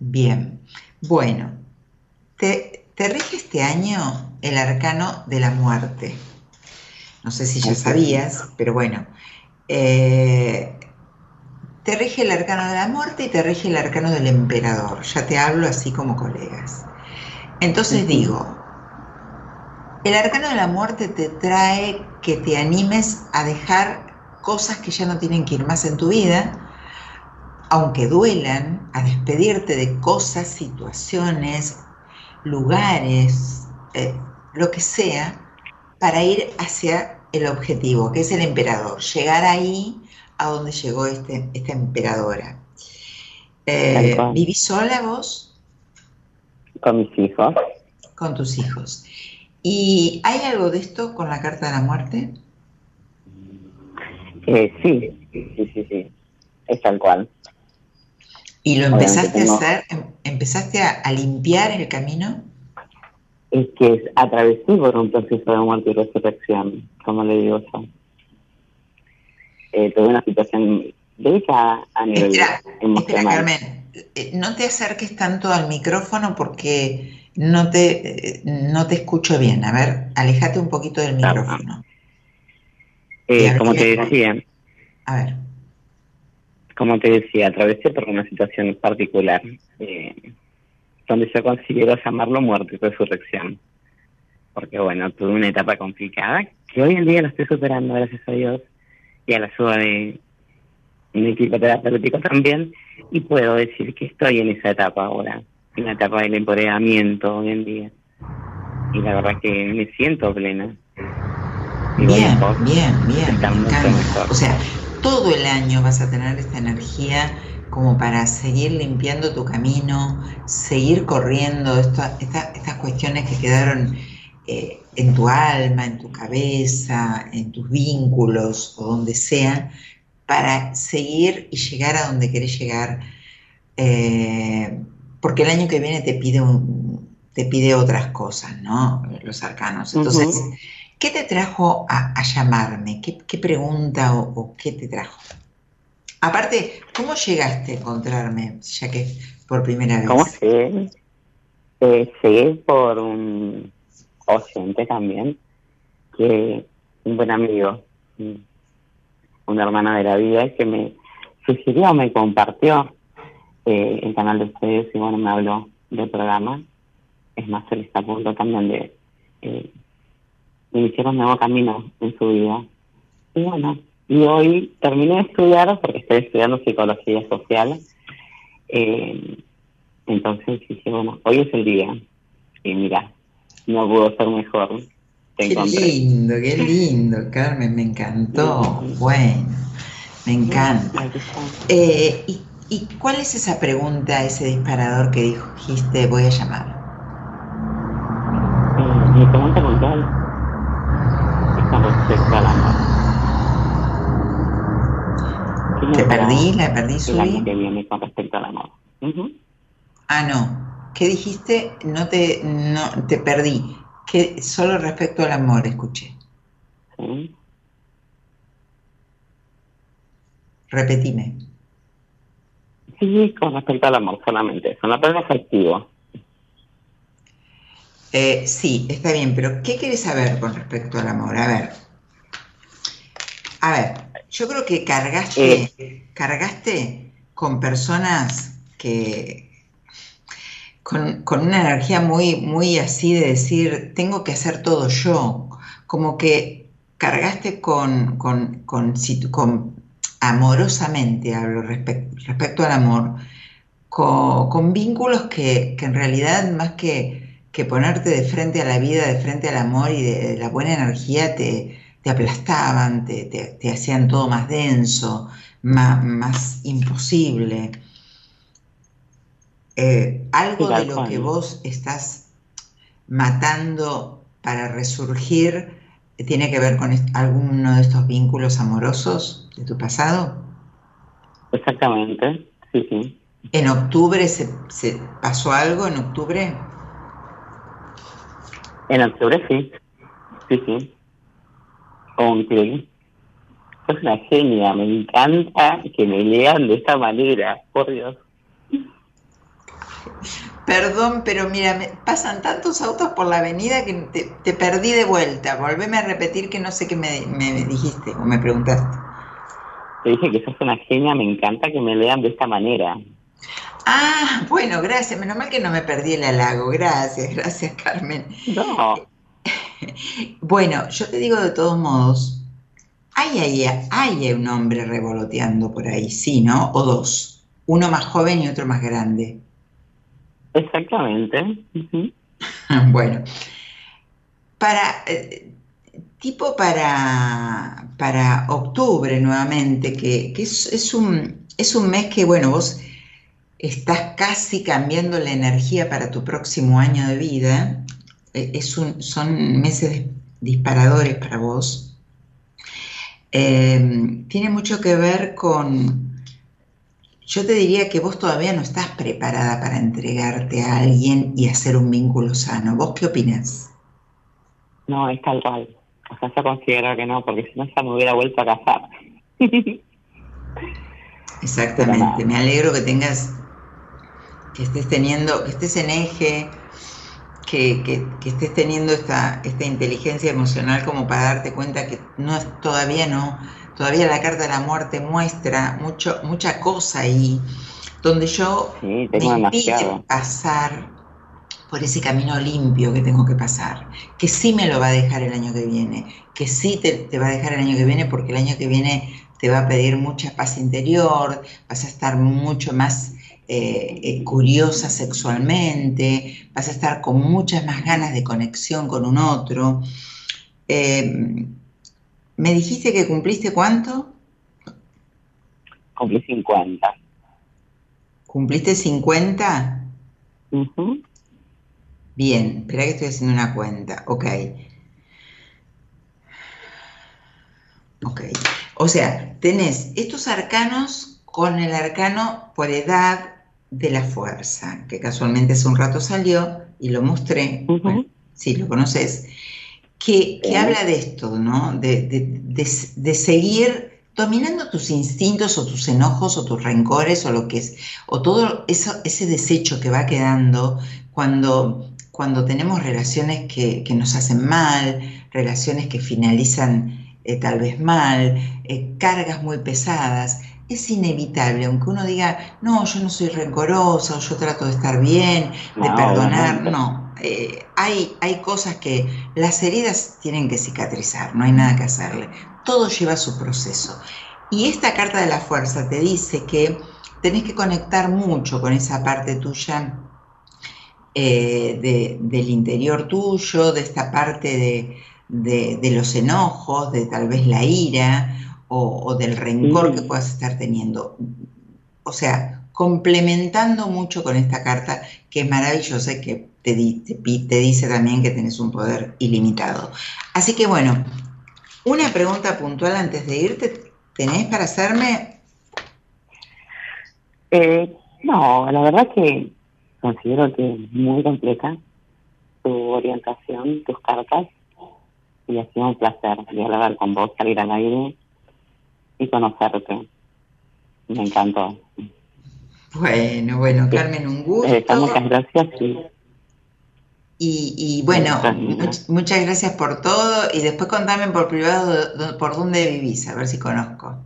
Bien. Bueno, te, te rige este año el arcano de la muerte. No sé si ya sabías, pero bueno. Eh, te rige el arcano de la muerte y te rige el arcano del emperador. Ya te hablo así como colegas. Entonces digo, el arcano de la muerte te trae que te animes a dejar cosas que ya no tienen que ir más en tu vida, aunque duelan, a despedirte de cosas, situaciones, lugares, eh, lo que sea, para ir hacia el objetivo, que es el emperador, llegar ahí a donde llegó este, esta emperadora. Eh, ¿Vivís sola vos? Con mis hijos. Con tus hijos. ¿Y hay algo de esto con la carta de la muerte? Eh, sí, sí, sí, sí, es tal cual. ¿Y lo empezaste a hacer, em, empezaste a, limpiar el camino? Es que atravesé por un proceso de muerte y resurrección, como le digo yo. Eh, tuve una situación delicada a nivel emocional. Espera, Carmen, eh, no te acerques tanto al micrófono porque no te, no te escucho bien. A ver, alejate un poquito del micrófono. Eh, como te decía. A ver. Como te decía, atravesé por una situación particular, eh, donde yo considero llamarlo muerte y resurrección. Porque bueno, tuve una etapa complicada, que hoy en día la estoy superando, gracias a Dios, y a la ayuda de un equipo terapéutico también, y puedo decir que estoy en esa etapa ahora, en la etapa del empoderamiento hoy en día. Y la verdad que me siento plena. bien, bien, bien, O sea, todo el año vas a tener esta energía como para seguir limpiando tu camino, seguir corriendo estas cuestiones que quedaron eh, en tu alma, en tu cabeza, en tus vínculos o donde sea, para seguir y llegar a donde querés llegar. Eh, porque el año que viene te pide, un, te pide otras cosas, ¿no? Los arcanos. Entonces, ¿qué te trajo a, llamarme? ¿Qué, pregunta o, qué te trajo? Aparte, ¿cómo llegaste a encontrarme, ya que por primera vez? ¿Cómo llegué? Eh, llegué por un oyente también, que un buen amigo, una hermana de la vida, que me sugirió, me compartió eh, el canal de ustedes y bueno, me habló del programa. Es más, él está punto también de eh, un nuevo camino en su vida. Y bueno, y hoy terminé de estudiar, porque estoy estudiando psicología social. Eh, entonces dije, bueno, hoy es el día. Y mira, no pudo ser mejor. qué lindo, qué lindo, Carmen, me encantó. Bueno, me encanta. Eh, ¿y ¿Y cuál es esa pregunta, ese disparador que dijiste voy a llamar? mi pregunta puntual es con respecto al amor. ¿Te perdí? ¿La perdí, El año que viene con respecto al amor. Ah, no. ¿Qué dijiste? No te, no, te perdí. Que solo respecto al amor escuché. Sí. Repetime. Sí, con respecto al amor solamente, son apego afectivo. Eh, sí, está bien, pero ¿qué quieres saber con respecto al amor? A ver, a ver, yo creo que cargaste, eh. cargaste con personas que con, una energía muy, muy así de decir, tengo que hacer todo yo, como que cargaste con, con, con, con amorosamente hablo respecto al amor, con, vínculos que, en realidad más que, que, ponerte de frente a la vida, de frente al amor y de, la buena energía, te, aplastaban, te, hacían todo más denso, más, imposible. Eh, algo de lo que vos estás matando para resurgir tiene que ver con alguno de estos vínculos amorosos de tu pasado? Exactamente, sí, sí. ¿En octubre se, se pasó algo en octubre? En octubre sí, sí, sí. Es una genia, me encanta que me lean de esta manera, por Dios. Perdón, pero mira, me pasan tantos autos por la avenida que te, perdí de vuelta. Volveme a repetir que no sé qué me, dijiste o me preguntaste. Te dije que sos una genia, me encanta que me lean de esta manera. Ah, bueno, gracias. Menos mal que no me perdí el halago. Gracias, gracias, Carmen. No. bueno, yo te digo de todos modos, hay, hay, hay un hombre revoloteando por ahí, sí, ¿no? O dos. Uno más joven y otro más grande. Exactamente. bueno, para eh, tipo para, para octubre nuevamente, que, es, un, es un mes que, bueno, vos estás casi cambiando la energía para tu próximo año de vida. Eh, es un, son meses disparadores para vos. Eh, tiene mucho que ver con, yo te diría que vos todavía no estás preparada para entregarte a alguien y hacer un vínculo sano. ¿Vos qué opinas? No, es tal cual. O sea, yo considero que no, porque si no ya me hubiera vuelto a casar. Exactamente. Me alegro que tengas, que estés teniendo, que estés en eje, que, que, estés teniendo esta, esta inteligencia emocional como para darte cuenta que no es, todavía no, todavía la carta de la muerte muestra mucho, mucha cosa ahí, donde yo sí, me pasar por ese camino limpio que tengo que pasar, que sí me lo va a dejar el año que viene, que sí te, te, va a dejar el año que viene porque el año que viene te va a pedir mucha paz interior, vas a estar mucho más eh, eh, curiosa sexualmente, vas a estar con muchas más ganas de conexión con un otro. Eh, ¿Me dijiste que cumpliste cuánto? Cumplí 50. ¿Cumpliste 50? Bien, espera que estoy haciendo una cuenta. Ok. Ok. O sea, tenés estos arcanos con el arcano por edad de la fuerza, que casualmente hace un rato salió y lo mostré, si lo conoces, que, habla de esto, ¿no? De, seguir dominando tus instintos o tus enojos o tus rencores o lo que es, o todo eso, ese desecho que va quedando cuando, cuando tenemos relaciones que, nos hacen mal, relaciones que finalizan eh, tal vez mal, eh, cargas muy pesadas es inevitable, aunque uno diga, no, yo no soy rencorosa, o yo trato de estar bien, de perdonar, no. Eh, hay, hay cosas que las heridas tienen que cicatrizar, no hay nada que hacerle. Todo lleva su proceso. Y esta carta de la fuerza te dice que tenés que conectar mucho con esa parte tuya eh, del interior tuyo, de esta parte de, de los enojos, de tal vez la ira, o, del rencor que puedas estar teniendo. O sea, complementando mucho con esta carta que es maravillosa y que te, te, dice también que tenés un poder ilimitado. Así que bueno, una pregunta puntual antes de irte, ¿tenés para hacerme? Eh, no, la verdad que considero que es muy completa tu orientación, tus cartas, y ha sido un placer hablar con vos, salir al aire y conocerte. Me encantó. Bueno, bueno, Carmen, un gusto. Eh, muchas gracias. Y, y bueno, muchas gracias por todo y después contame por privado por dónde vivís, a ver si conozco.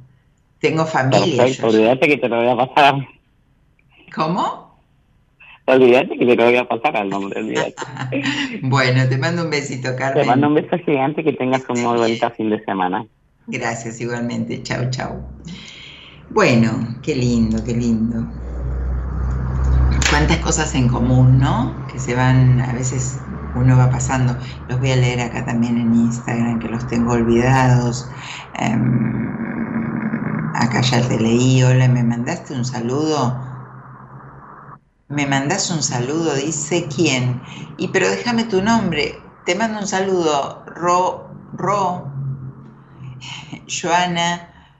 Tengo familia. olvídate que te lo voy a pasar. ¿Cómo? Olvídate que te lo voy a pasar al nombre, olvídate. bueno, te mando un besito, Carmen. Te mando un beso gigante que tengas un muy bonito fin de semana. Gracias igualmente. Chao, chao. Bueno, qué lindo, qué lindo. Cuántas cosas en común, ¿no? Que se van, a veces uno va pasando. Los voy a leer acá también en Instagram, que los tengo olvidados. Em, acá ya te leí. Hola, ¿me mandaste un saludo? Me mandaste un saludo, dice quién. Y pero déjame tu nombre. Te mando un saludo, Ro, Ro, Joana,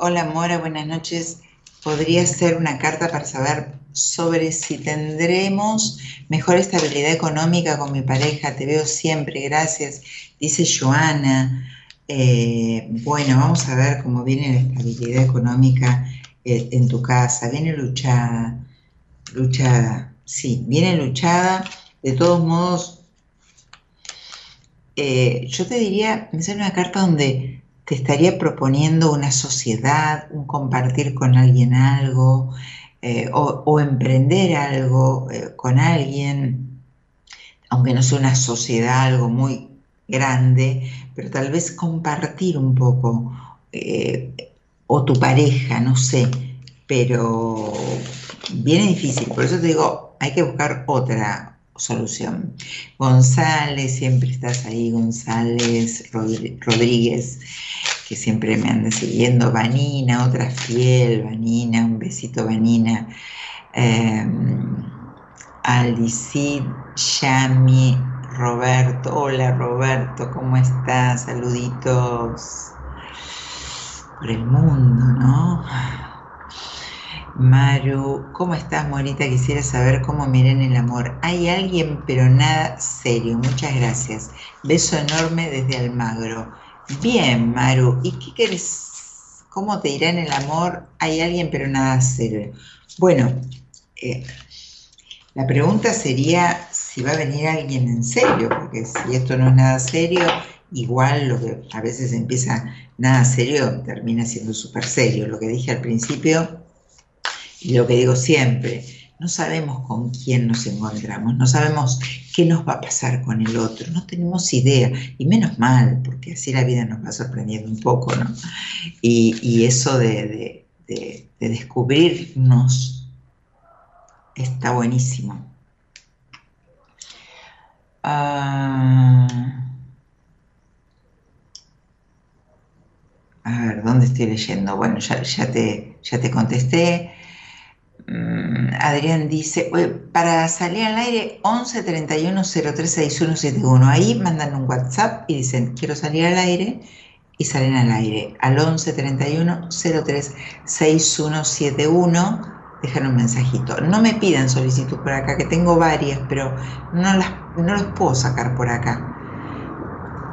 hola Mora, buenas noches. ¿Podría ser una carta para saber sobre si tendremos mejor estabilidad económica con mi pareja? Te veo siempre, gracias. Dice Joana. Eh, bueno, vamos a ver cómo viene la estabilidad económica eh, en tu casa. Viene luchada, luchada, sí, viene luchada. De todos modos, eh, yo te diría, me sale una carta donde te estaría proponiendo una sociedad, un compartir con alguien algo eh, o, emprender algo eh, con alguien, aunque no sea una sociedad, algo muy grande, pero tal vez compartir un poco, eh, o tu pareja, no sé, pero viene difícil, por eso te digo, hay que buscar otra solución. González, siempre estás ahí, González Rodríguez que siempre me anda siguiendo, Vanina, otra fiel, Vanina, un besito Vanina. Alicid, Yami, Roberto. Hola Roberto, ¿cómo estás? Saluditos por el mundo, ¿no? Maru, ¿cómo estás, Morita? Quisiera saber cómo miran el amor. Hay alguien, pero nada serio. Muchas gracias. Beso enorme desde Almagro. Bien, Maru. ¿Y qué querés? ¿Cómo te irá en el amor? Hay alguien, pero nada serio. Bueno, eh, la pregunta sería si va a venir alguien en serio, porque si esto no es nada serio, igual lo que a veces empieza nada serio termina siendo súper serio. Lo que dije al principio y lo que digo siempre, no sabemos con quién nos encontramos, no sabemos qué nos va a pasar con el otro, no tenemos idea, y menos mal, porque así la vida nos va sorprendiendo un poco, ¿no? Y, eso de, descubrirnos está buenísimo. Ah, a ver, ¿dónde estoy leyendo? Bueno, ya, ya, te, ya te contesté. Mm, Adrián dice, para salir al aire 11 31 03 6171. Ahí mandan un WhatsApp y dicen, quiero salir al aire y salen al aire. Al 11 31 03 6171 dejan un mensajito. No me pidan solicitud por acá, que tengo varias, pero no las, no las puedo sacar por acá.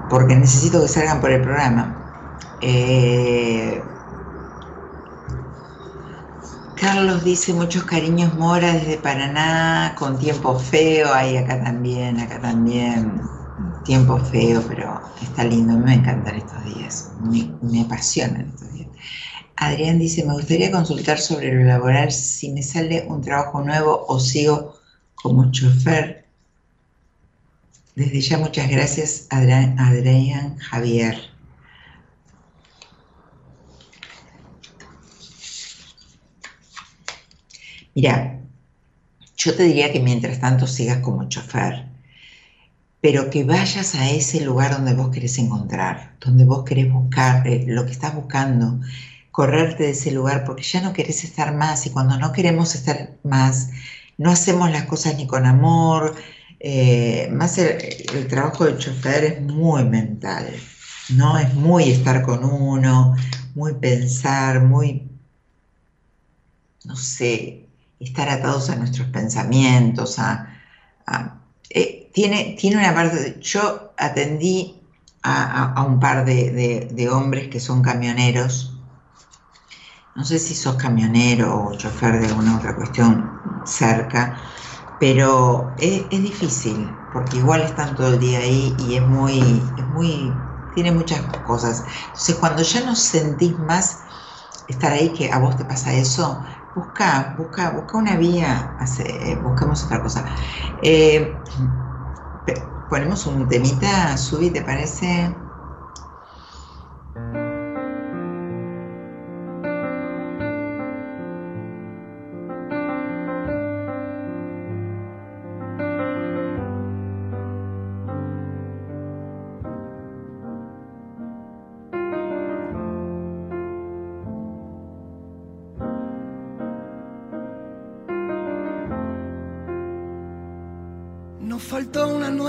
Porque necesito que salgan por el programa. Eh, Carlos dice muchos cariños Mora desde Paraná, con tiempo feo, ahí acá también, acá también, tiempo feo, pero está lindo, me encantan estos días, me, me apasionan estos días. Adrián dice, me gustaría consultar sobre lo laboral, si me sale un trabajo nuevo o sigo como chofer. Desde ya muchas gracias, Adrián, Adrián Javier. Mira, yo te diría que mientras tanto sigas como chofer, pero que vayas a ese lugar donde vos querés encontrar, donde vos querés buscar eh, lo que estás buscando, correrte de ese lugar porque ya no querés estar más y cuando no queremos estar más, no hacemos las cosas ni con amor. Eh, más el, trabajo del chofer es muy mental, ¿no? Es muy estar con uno, muy pensar, muy, no sé, estar atados a nuestros pensamientos, a, eh, tiene, tiene una parte, yo atendí a, un par de, hombres que son camioneros, no sé si sos camionero o chofer de alguna otra cuestión cerca, pero es, difícil, porque igual están todo el día ahí y es muy, es muy, tiene muchas cosas. Entonces cuando ya no sentís más estar ahí, que a vos te pasa eso, busca, busca, busca una vía, hace, buscamos otra cosa. Eh, ponemos un temita, Subi, ¿te parece?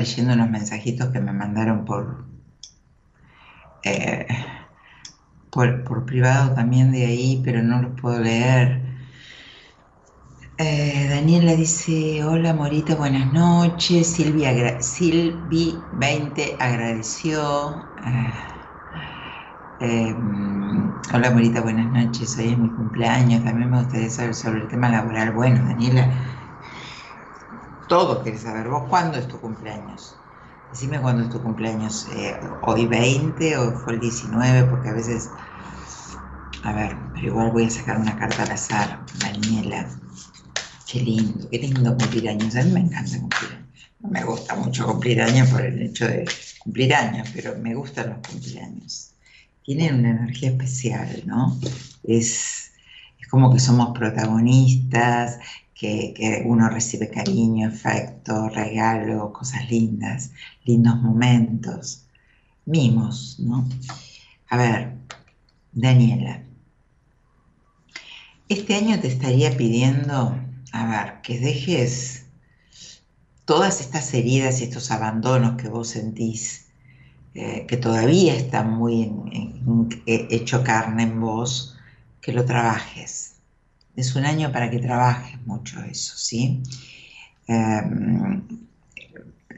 leyendo unos mensajitos que me mandaron por, eh, por, por privado también de ahí, pero no los puedo leer. Eh, Daniela dice, hola Morita, buenas noches. Silvia, Silvi 20 agradeció. Eh, hola Morita, buenas noches. Hoy es mi cumpleaños. También me gustaría saber sobre el tema laboral. Bueno, Daniela, todo querés saber. ¿Vos cuándo es tu cumpleaños? Decime cuándo es tu cumpleaños. Eh, ¿Hoy 20 o fue el 19? Porque a veces... A ver, pero igual voy a sacar una carta al azar. Daniela. Qué lindo, qué lindo cumplir años. A mí me encanta cumplir años. No me gusta mucho cumplir años por el hecho de cumplir años, pero me gustan los cumpleaños. Tienen una energía especial, ¿no? Es, es como que somos protagonistas, que, uno recibe cariño, afecto, regalo, cosas lindas, lindos momentos, mimos, ¿no? A ver, Daniela, este año te estaría pidiendo, a ver, que dejes todas estas heridas y estos abandonos que vos sentís, eh, que todavía están muy en- eh, hecho carne en vos, que lo trabajes. Es un año para que trabajes mucho eso, ¿sí? Em,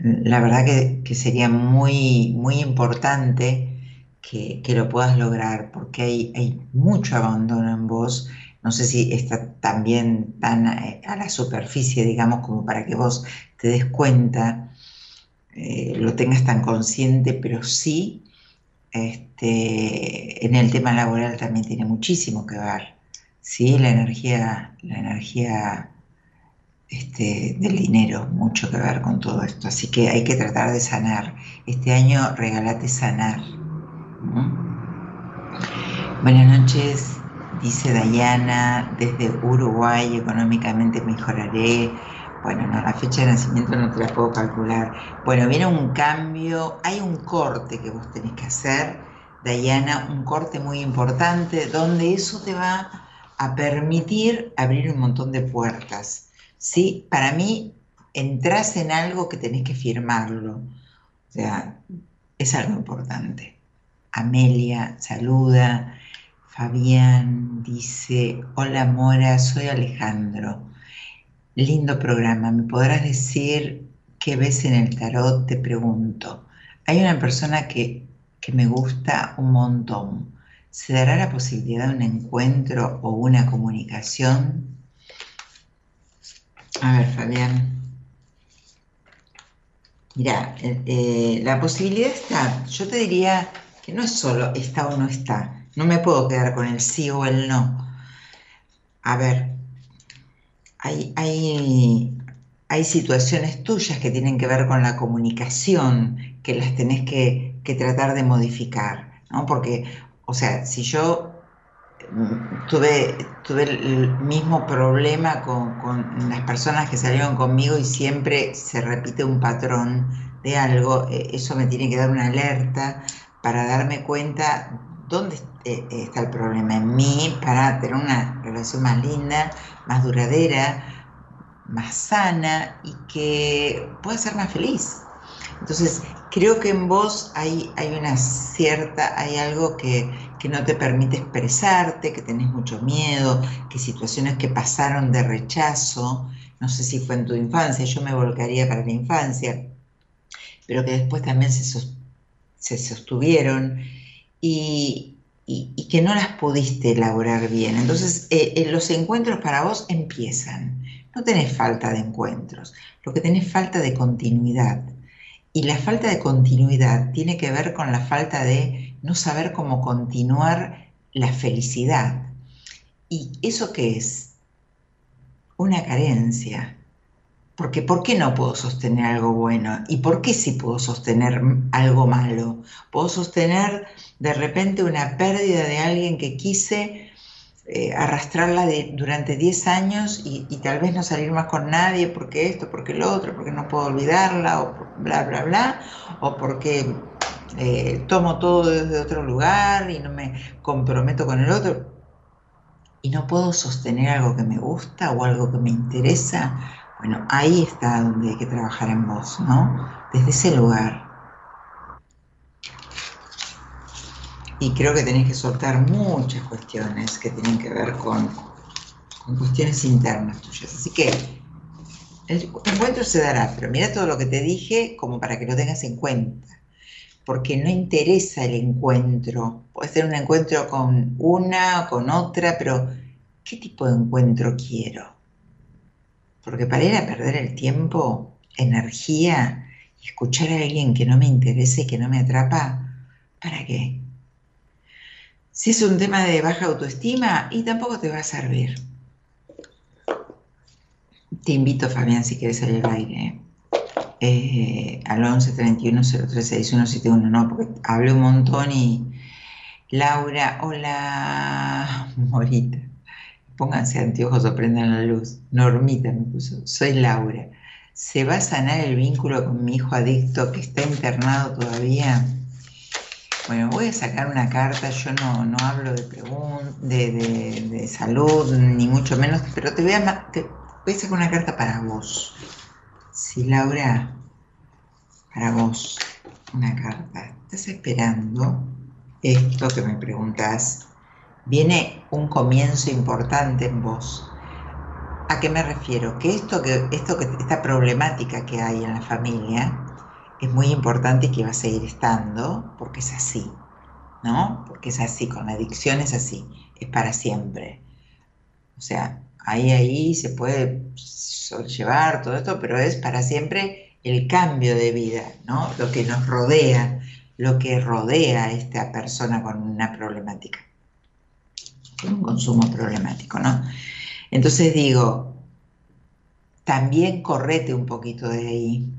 la verdad que, que sería muy, muy importante que, que lo puedas lograr, porque hay, hay mucho abandono en vos. No sé si está también tan a, a la superficie, digamos, como para que vos te des cuenta, eh, lo tengas tan consciente, pero sí, este, en el tema laboral también tiene muchísimo que ver, ¿sí? La energía, la energía este, del dinero, mucho que ver con todo esto. Así que hay que tratar de sanar. Este año regálate sanar. Buenas noches, dice Dayana, desde Uruguay, económicamente mejoraré. Bueno, no, la fecha de nacimiento no te la puedo calcular. Bueno, viene un cambio, hay un corte que vos tenés que hacer, Dayana, un corte muy importante, donde eso te va a permitir abrir un montón de puertas. ¿sí? Para mí, entras en algo que tenés que firmarlo. O sea, es algo importante. Amelia saluda, Fabián dice, hola Mora, soy Alejandro. Lindo programa, ¿me podrás decir qué ves en el tarot? Te pregunto. Hay una persona que, que me gusta un montón. ¿Se dará la posibilidad de un encuentro o una comunicación? A ver, Fabián. Mira, eh, eh, la posibilidad está, yo te diría que no es solo está o no está, no me puedo quedar con el sí o el no. A ver, hay, hay, hay situaciones tuyas que tienen que ver con la comunicación, que las tenés que, que tratar de modificar, ¿no? Porque, o sea, si yo tuve, tuve el mismo problema con, con, las personas que salieron conmigo y siempre se repite un patrón de algo, eh, eso me tiene que dar una alerta para darme cuenta dónde eh, está el problema en mí, para tener una relación más linda, más duradera, más sana y que pueda ser más feliz. Entonces, creo que en vos hay, hay una cierta, hay algo que, que no te permite expresarte, que tenés mucho miedo, que situaciones que pasaron de rechazo, no sé si fue en tu infancia, yo me volcaría para la infancia, pero que después también se, se sostuvieron y, y, que no las pudiste elaborar bien. Entonces, eh, eh, los encuentros para vos empiezan. No tenés falta de encuentros, lo que tenés falta de continuidad. Y la falta de continuidad tiene que ver con la falta de no saber cómo continuar la felicidad. ¿Y eso qué es? Una carencia. Porque ¿por qué no puedo sostener algo bueno? ¿Y por qué sí puedo sostener algo malo? Puedo sostener de repente una pérdida de alguien que quise eh, arrastrarla durante 10 años y, tal vez no salir más con nadie porque esto, porque lo otro, porque no puedo olvidarla, o bla, bla, bla, o porque eh, tomo todo desde otro lugar y no me comprometo con el otro y no puedo sostener algo que me gusta o algo que me interesa, bueno, ahí está donde hay que trabajar en vos, ¿no? Desde ese lugar. Y creo que tenés que soltar muchas cuestiones que tienen que ver con, cuestiones internas tuyas. Así que el encuentro se dará, pero mira todo lo que te dije como para que lo tengas en cuenta porque no interesa el encuentro. Puede ser un encuentro con una o con otra, pero ¿qué tipo de encuentro quiero? Porque para ir a perder el tiempo, energía, escuchar a alguien que no me interese, que no me atrapa, ¿para qué? Si es un tema de baja autoestima, y tampoco te va a servir. Te invito, Fabián, si quieres salir al aire. ¿eh? al 11 31 036171, no, porque hablé un montón y Laura, hola, Morita, pónganse anteojos o prendan la luz. Normita me puso, soy Laura. ¿Se va a sanar el vínculo con mi hijo adicto que está internado todavía? Bueno, voy a sacar una carta, yo no, no hablo de, de, de, salud, ni mucho menos, pero te voy, a, te voy a sacar una carta para vos. Si Laura, para vos, una carta, estás esperando esto que me preguntas, viene un comienzo importante en vos. ¿A qué me refiero? Que esto que, esto que esta problemática que hay en la familia es muy importante y que va a seguir estando, porque es así, ¿no? Porque es así, con la adicción es así, es para siempre. O sea, ahí ahí se puede llevar todo esto, pero es para siempre el cambio de vida, ¿no? Lo que nos rodea, lo que rodea a esta persona con una problemática, con un consumo problemático, ¿no? Entonces digo, también correte un poquito de ahí,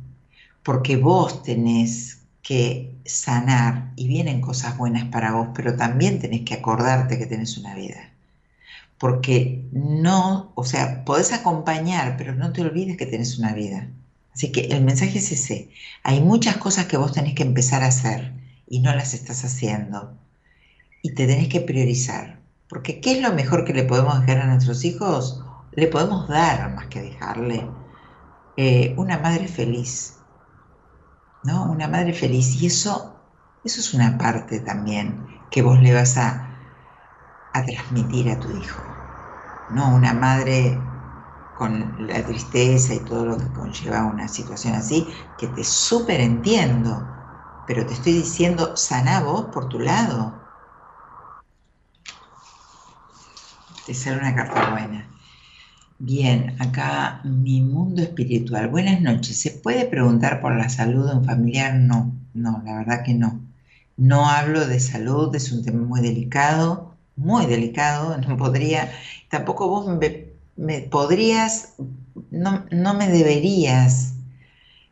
porque vos tenés que sanar y vienen cosas buenas para vos, pero también tenés que acordarte que tenés una vida porque no, o sea, podés acompañar, pero no te olvides que tenés una vida. Así que el mensaje es ese. Hay muchas cosas que vos tenés que empezar a hacer y no las estás haciendo. Y te tenés que priorizar. Porque ¿qué es lo mejor que le podemos dejar a nuestros hijos? Le podemos dar más que dejarle. Eh, una madre feliz. ¿No? Una madre feliz. Y eso, eso es una parte también que vos le vas a, a transmitir a tu hijo. No una madre con la tristeza y todo lo que conlleva una situación así, que te súper entiendo, pero te estoy diciendo, sana vos por tu lado. Te sale una carta buena. Bien, acá mi mundo espiritual. Buenas noches. ¿Se puede preguntar por la salud de un familiar? No, no, la verdad que no. No hablo de salud, es un tema muy delicado, muy delicado, no podría, tampoco vos me, podrías, no, no me deberías,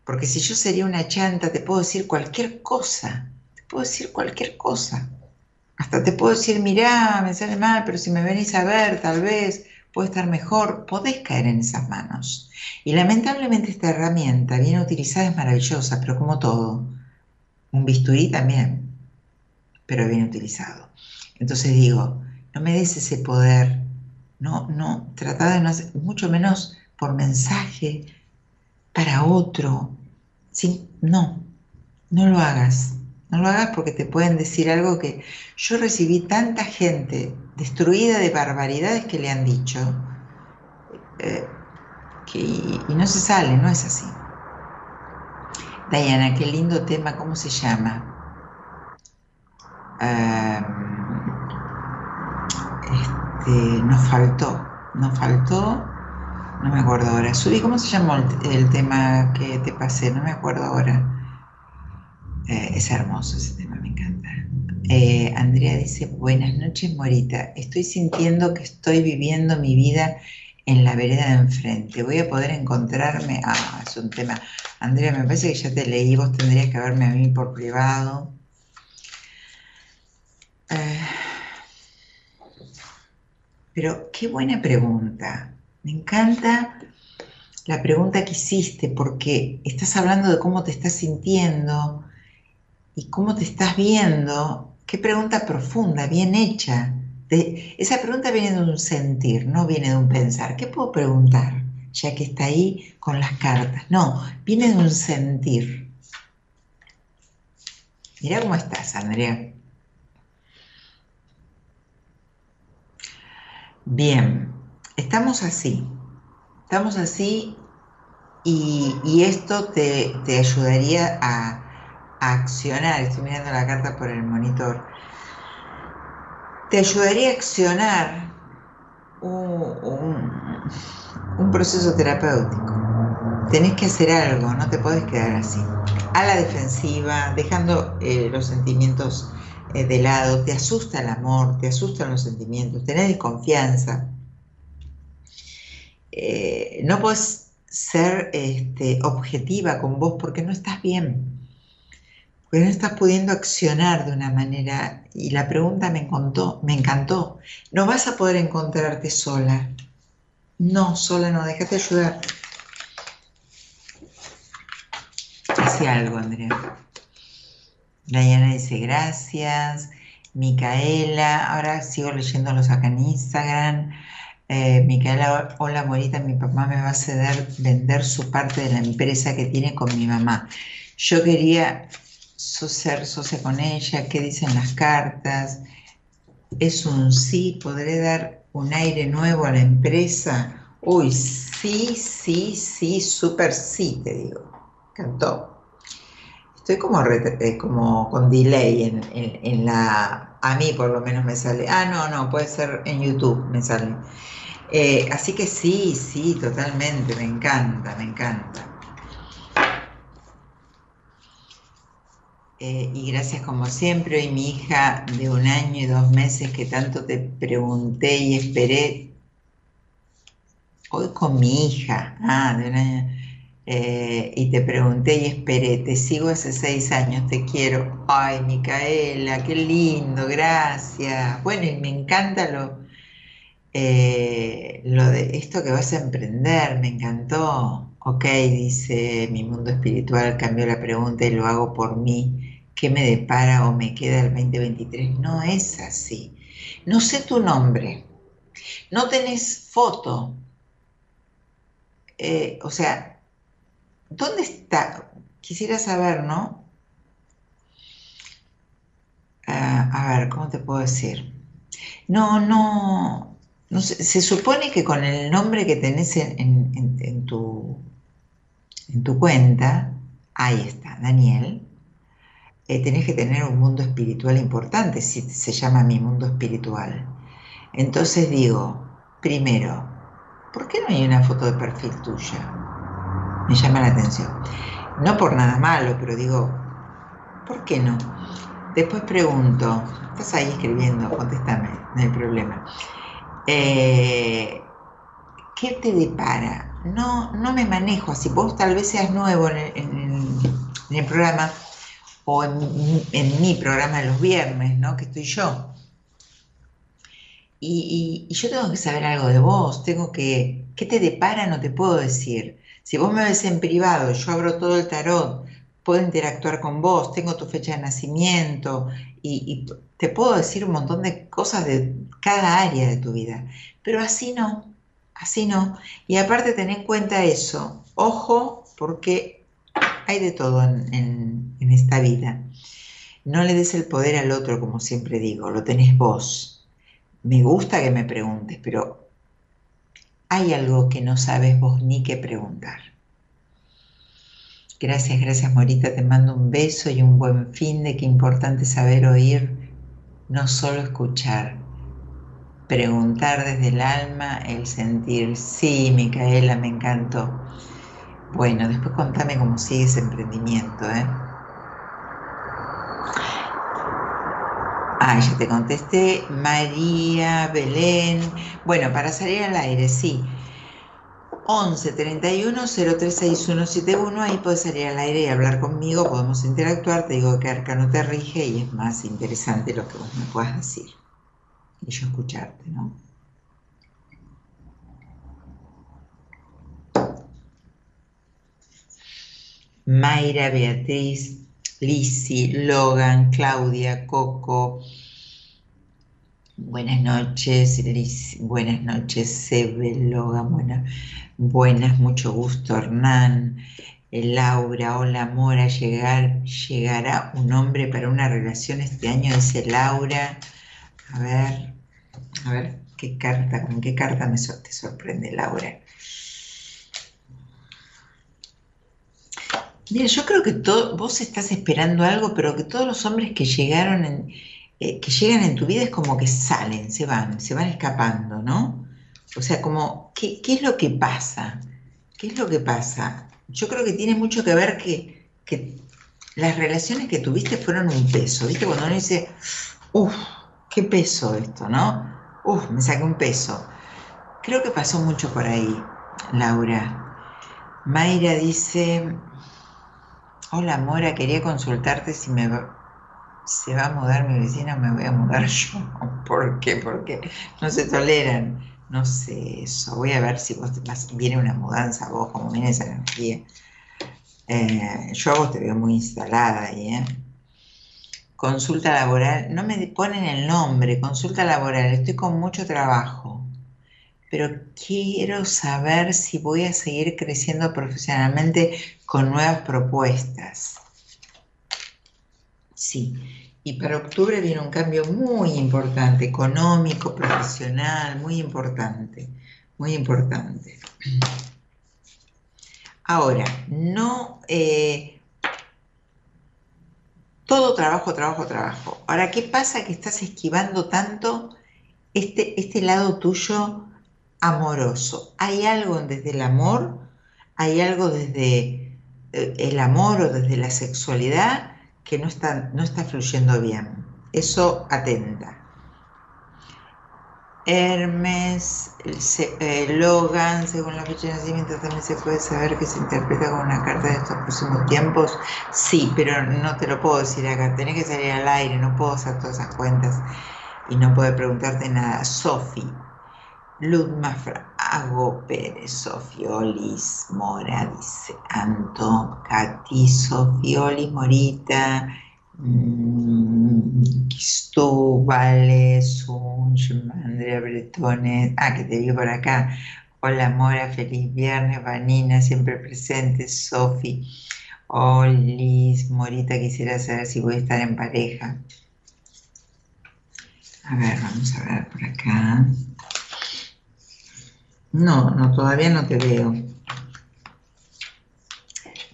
porque si yo sería una chanta, te puedo decir cualquier cosa, te puedo decir cualquier cosa. Hasta te puedo decir, mirá, me sale mal, pero si me venís a ver, tal vez puede estar mejor, podés caer en esas manos. Y lamentablemente esta herramienta bien utilizada es maravillosa, pero como todo, un bisturí también, pero bien utilizado. Entonces digo, no me des ese poder, no, no, trata de no hacer, mucho menos por mensaje para otro, ¿sí? no, no lo hagas. No lo hagas porque te pueden decir algo que yo recibí tanta gente destruida de barbaridades que le han dicho eh, que, y, no se sale, no es así. Diana, qué lindo tema, ¿cómo se llama? este, nos faltó, nos faltó, no me acuerdo ahora. Subí, ¿cómo se llamó el tema que te pasé? No me acuerdo ahora. Eh, es hermoso ese tema, me encanta. Eh, Andrea dice, buenas noches, Morita. Estoy sintiendo que estoy viviendo mi vida en la vereda de enfrente. Voy a poder encontrarme... Ah, es un tema. Andrea, me parece que ya te leí, vos tendrías que verme a mí por privado. Eh, pero qué buena pregunta. Me encanta la pregunta que hiciste porque estás hablando de cómo te estás sintiendo, y cómo te estás viendo, qué pregunta profunda, bien hecha. esa pregunta viene de un sentir, no viene de un pensar. ¿Qué puedo preguntar? Ya que está ahí con las cartas. No, viene de un sentir. Mira cómo estás, Andrea. Bien, estamos así. Estamos así y, esto te ayudaría a, accionar, estoy mirando la carta por el monitor, te ayudaría a accionar un, proceso terapéutico. Tenés que hacer algo, no te puedes quedar así. A la defensiva, dejando eh, los sentimientos eh, de lado, te asusta el amor, te asustan los sentimientos, tenés desconfianza. Eh, no puedes ser este, objetiva con vos porque no estás bien pero no estás pudiendo accionar de una manera, y la pregunta me encantó, me encantó, no vas a poder encontrarte sola. No, sola no, déjate ayudar. Hace algo, Andrea. Diana dice gracias. Micaela, ahora sigo leyéndolos acá en Instagram. Eh, Micaela, hola Morita, mi papá me va a ceder vender su parte de la empresa que tiene con mi mamá. Yo quería ser socia con ella, qué dicen las cartas, es un sí, podré dar un aire nuevo a la empresa. Uy, sí, sí, sí, súper sí, te digo. Cantó. Estoy como, eh, como con delay en, en, la... A mí por lo menos me sale. Ah, no, no, puede ser en YouTube me sale. Eh, así que sí, sí, totalmente, me encanta, me encanta. Eh, y gracias como siempre. Hoy mi hija de un año y dos meses que tanto te pregunté y esperé. Hoy con mi hija, ah, de un año, eh, y te pregunté y esperé. Te sigo hace seis años, te quiero. Ay, Micaela, qué lindo, gracias. Bueno, y me encanta lo, eh, lo de esto que vas a emprender, me encantó. Ok, dice mi mundo espiritual, cambió la pregunta y lo hago por mí qué me depara o me queda el 2023. No es así. No sé tu nombre. No tenés foto. Eh, o sea, ¿dónde está? Quisiera saber, ¿no? Ah, a ver, ¿cómo te puedo decir? no, no, no se supone que con el nombre que tenés en, tu, en tu cuenta, ahí está, Daniel, eh, tenés que tener un mundo espiritual importante, si se llama mi mundo espiritual. Entonces digo, primero, ¿por qué no hay una foto de perfil tuya? Me llama la atención. No por nada malo, pero digo, ¿por qué no? Después pregunto, estás ahí escribiendo, contéstame, no hay problema. Eh, ¿Qué te depara? No, no me manejo así. Vos tal vez seas nuevo en el, programa o en, mi programa de los viernes, ¿no? Que estoy yo. Y, yo tengo que saber algo de vos, tengo que... ¿Qué te depara? No te puedo decir. Si vos me ves en privado, yo abro todo el tarot, puedo interactuar con vos, tengo tu fecha de nacimiento y, te puedo decir un montón de cosas de cada área de tu vida, pero así no, así no. Y aparte ten en cuenta eso, ojo, porque hay de todo en esta vida. No le des el poder al otro, como siempre digo, lo tenés vos. Me gusta que me preguntes, pero hay algo que no sabes vos ni qué preguntar. Gracias, gracias Morita, te mando un beso y un buen fin de qué importante saber oír, no solo escuchar, preguntar desde el alma, el sentir. Sí, Micaela, me encantó. Bueno, después contame cómo sigue ese emprendimiento, ¿eh? Ah, ya te contesté. María, Belén. Bueno, para salir al aire, sí. 11 31 036171, ahí puedes salir al aire y hablar conmigo, podemos interactuar, te digo que Arcano te rige y es más interesante lo que vos me puedas decir y yo escucharte, ¿no? Mayra, Beatriz, Lisi, Logan, Claudia, Coco, Buenas noches, Liz. Buenas noches, Sebe, Logan. Buenas, buenas, mucho gusto, Hernán. Laura, hola Mora, llegar, llegará un hombre para una relación este año, dice Laura. A ver, a ver, qué carta, con qué carta me te sorprende, Laura. Mira, yo creo que todo, vos estás esperando algo, pero que todos los hombres que llegaron eh, que llegan en tu vida es como que salen, se van, se van escapando, ¿no? O sea, como, ¿qué, es lo que pasa? ¿Qué es lo que pasa? Yo creo que tiene mucho que ver que, las relaciones que tuviste fueron un peso, ¿viste? Cuando uno dice, uff, qué peso esto, ¿no? Uff, me saqué un peso. Creo que pasó mucho por ahí, Laura. Mayra dice, hola Mora, quería consultarte si me se va a mudar mi vecina, me voy a mudar yo. ¿Por qué? Porque no se toleran. No sé eso. Voy a ver si vos te viene una mudanza, vos, como viene esa energía. Eh, yo a vos te veo muy instalada ahí, ¿eh? Consulta laboral, no me ponen el nombre, consulta laboral, estoy con mucho trabajo, pero quiero saber si voy a seguir creciendo profesionalmente con nuevas propuestas. Sí, y para octubre viene un cambio muy importante, económico, profesional, muy importante, muy importante. Ahora, no eh, todo trabajo, trabajo, trabajo. Ahora, ¿qué pasa que estás esquivando tanto este, este lado tuyo amoroso? ¿Hay algo desde el amor? ¿Hay algo desde el amor o desde la sexualidad? que no está, no está fluyendo bien. Eso atenta. Hermes, eh, Logan, según la fecha de nacimiento, también se puede saber que se interpreta como una carta de estos próximos tiempos. Sí, pero no te lo puedo decir acá. Tenés que salir al aire, no puedo hacer todas esas cuentas y no puedo preguntarte nada. Sofi, Ludma Frago Pérez, Sofiolis Mora, dice Anto, Katy, Sofiolis Morita, Stu, Vale, Sunch, Andrea Bretones, ah, que te digo por acá. Hola Mora, feliz viernes, Vanina, siempre presente, Sofi. Olis, Morita, quisiera saber si voy a estar en pareja. A ver, vamos a ver por acá. No, no, todavía no te veo.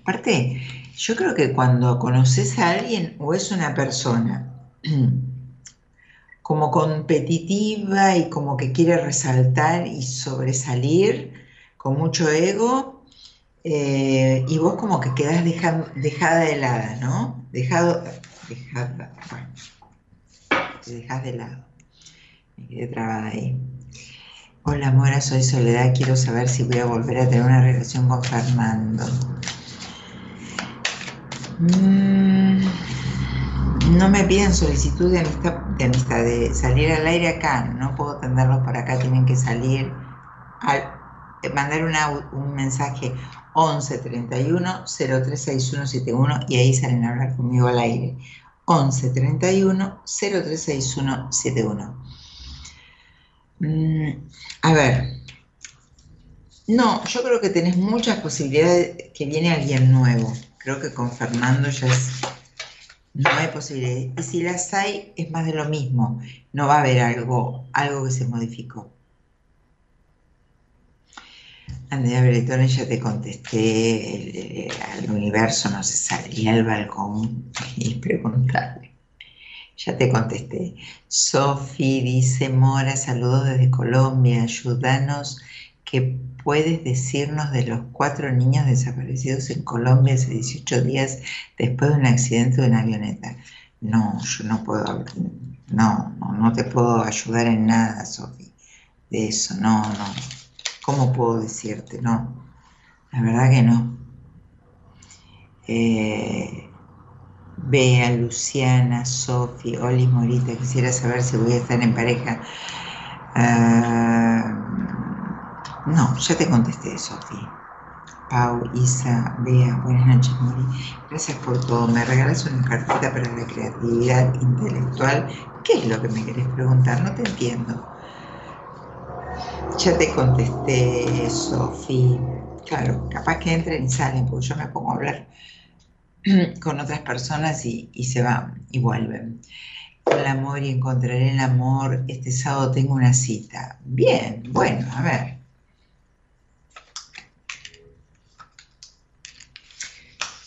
Aparte, yo creo que cuando conoces a alguien o es una persona como competitiva y como que quiere resaltar y sobresalir con mucho ego, eh, y vos como que quedás dejada de lado, ¿no? Dejado, dejada, bueno, te dejas de lado. Me quedé trabada ahí. Hola Mora, soy Soledad, quiero saber si voy a volver a tener una relación con Fernando. Mm, no me piden solicitud de amistad, de amistad, de salir al aire acá, no puedo atenderlos por acá, tienen que salir al eh, mandar un mensaje 11 31 036171 y ahí salen a hablar conmigo al aire. 11 31 036171. a ver, no, yo creo que tenés muchas posibilidades que viene alguien nuevo. Creo que con Fernando ya es, no hay posibilidades. Y si las hay, es más de lo mismo. No va a haber algo, algo que se modificó. Andrea Bretone, ya te contesté, al universo no se salía al balcón y preguntarle. Ya te contesté. Sofi dice, Mora, saludos desde Colombia, ayúdanos, ¿qué puedes decirnos de los cuatro niños desaparecidos en Colombia hace 18 días después de un accidente de una avioneta? No, yo no puedo, no, no, no te puedo ayudar en nada, Sofi, de eso, no, no ¿Cómo puedo decirte? No, la verdad que no. Eh, Bea, Luciana, Sofi, Oli Morita, quisiera saber si voy a estar en pareja. Ah, no, ya te contesté, Sofi. Pau, Isa, Bea, buenas noches, Mori. Gracias por todo. Me regalas una cartita para la creatividad intelectual. ¿Qué es lo que me querés preguntar? No te entiendo. Ya te contesté, Sofi. Claro, capaz que entren y salen, porque yo me pongo a hablar con otras personas y, se van y vuelven. Con el amor y encontraré el amor. Este sábado tengo una cita. Bien, bueno, a ver.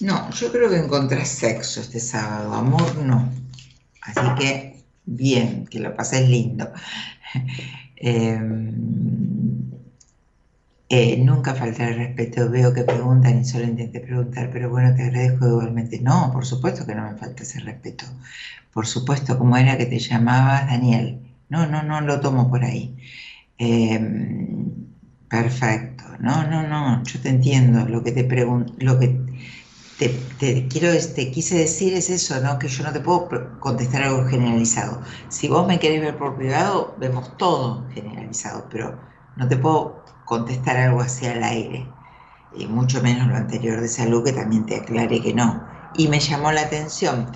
No, yo creo que encontrás sexo este sábado, amor no. Así que, bien, que lo pases lindo. Em, eh, nunca falta el respeto. Veo que preguntan y solo intenté preguntar, pero bueno, te agradezco igualmente. No, por supuesto que no me falta ese respeto. Por supuesto, como era que te llamabas Daniel. No, no, no lo tomo por ahí. Em, perfecto. No, no, no, yo te entiendo. Lo que te pregunto, lo que te, quiero, este, quise decir es eso, ¿no? Que yo no te puedo contestar algo generalizado. Si vos me querés ver por privado, vemos todo generalizado, pero no te puedo contestar algo así al aire. Y mucho menos lo anterior de salud, que también te aclaré que no. Y me llamó la atención,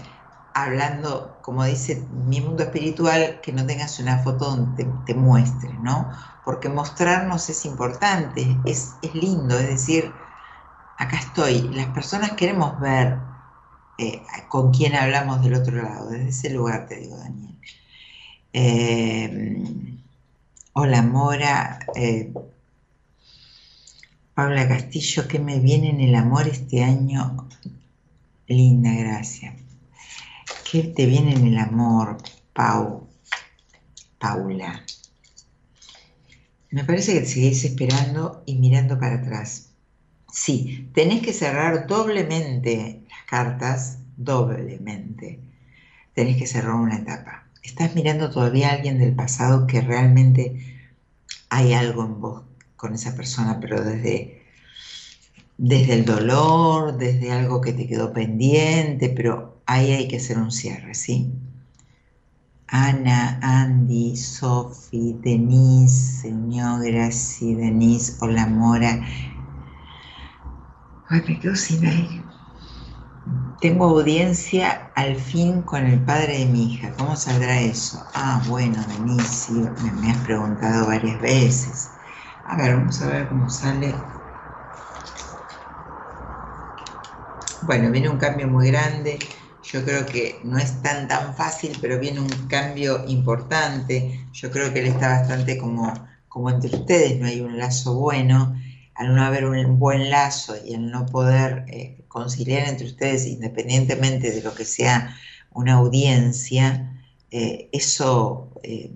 hablando, como dice mi mundo espiritual, que no tengas una foto donde te, te muestre, ¿no? Porque mostrarnos es importante, es, es lindo, es decir, acá estoy. Las personas queremos ver eh, con quién hablamos del otro lado, desde ese lugar, te digo, Daniel. Eh, hola, Mora. Eh, Paula Castillo, ¿qué me viene en el amor este año? Linda, gracias. ¿Qué te viene en el amor, Pau? Paula. Me parece que seguís esperando y mirando para atrás. Sí, tenés que cerrar doblemente las cartas, doblemente. Tenés que cerrar una etapa. Estás mirando todavía a alguien del pasado que realmente hay algo en vos con esa persona, pero desde, desde el dolor, desde algo que te quedó pendiente, pero ahí hay que hacer un cierre, ¿sí? Ana, Andy, Sophie, Denise, señor, Gracie, Denise, hola Mora, Ay, me quedo sin aire. Tengo audiencia al fin con el padre de mi hija. ¿Cómo saldrá eso? Ah, bueno, Denise, me has preguntado varias veces. A ver, vamos a ver cómo sale. Bueno, viene un cambio muy grande. yo creo que no es tan tan fácil, pero viene un cambio importante. Yo creo que él está bastante como, como entre ustedes, no hay un lazo bueno. Al no haber un buen lazo y al no poder eh, conciliar entre ustedes independientemente de lo que sea una audiencia, eh, eso eh,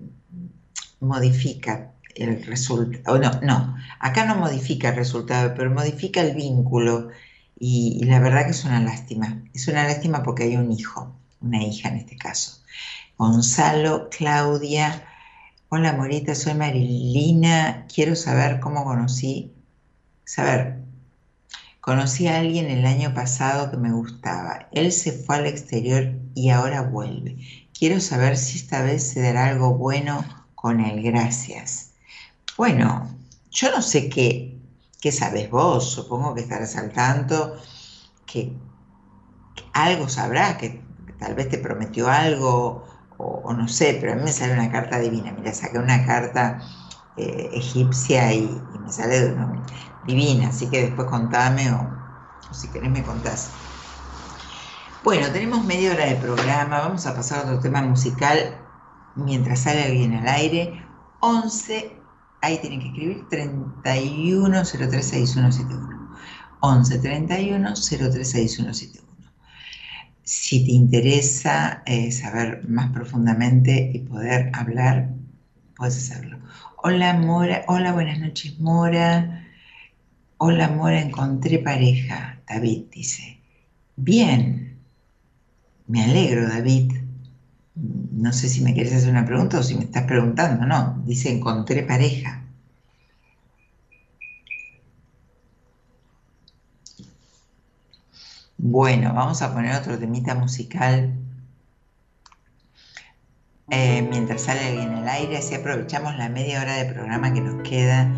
modifica el resultado. No, no, acá no modifica el resultado, pero modifica el vínculo y, la verdad que es una lástima. Es una lástima porque hay un hijo, una hija en este caso. Gonzalo, Claudia. Hola Morita, soy Marilina. Quiero saber cómo conocí. Saber, conocí a alguien el año pasado que me gustaba. Él se fue al exterior y ahora vuelve. Quiero saber si esta vez se dará algo bueno con él. Gracias. Bueno, yo no sé qué ¿Qué sabes vos? Supongo que estarás al tanto, que, algo sabrá, que, tal vez te prometió algo, o, no sé, pero a mí me sale una carta divina. Mira, saqué una carta eh, egipcia y, me sale divina, así que después contame o, si querés me contás. Bueno, tenemos media hora de programa, vamos a pasar a otro tema musical mientras sale alguien al aire. 11 ahí tienen que escribir 31036171. 11 31 036171. Si te interesa eh, saber más profundamente y poder hablar, puedes hacerlo. Hola Mora, hola, buenas noches Mora. Hola Mora, encontré pareja. David dice. Bien. Me alegro, David no sé si me quieres hacer una pregunta o si me estás preguntando, no, dice encontré pareja. Bueno, vamos a poner otro temita musical eh, mientras sale alguien al aire, así aprovechamos la media hora de programa que nos queda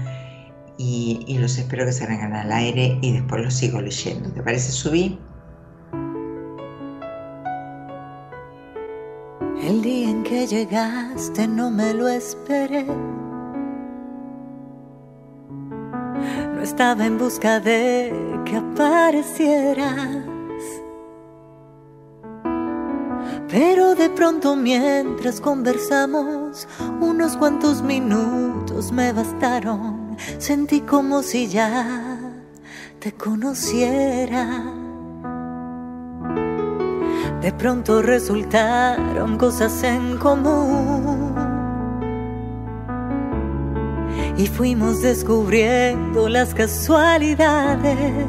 y, y los espero que salgan al aire y después los sigo leyendo. ¿Te parece, Subí? El día en que llegaste no me lo esperé. No estaba en busca de que aparecieras. Pero de pronto mientras conversamos, unos cuantos minutos me bastaron. Sentí como si ya te conociera. De pronto resultaron cosas en común. Y fuimos descubriendo las casualidades.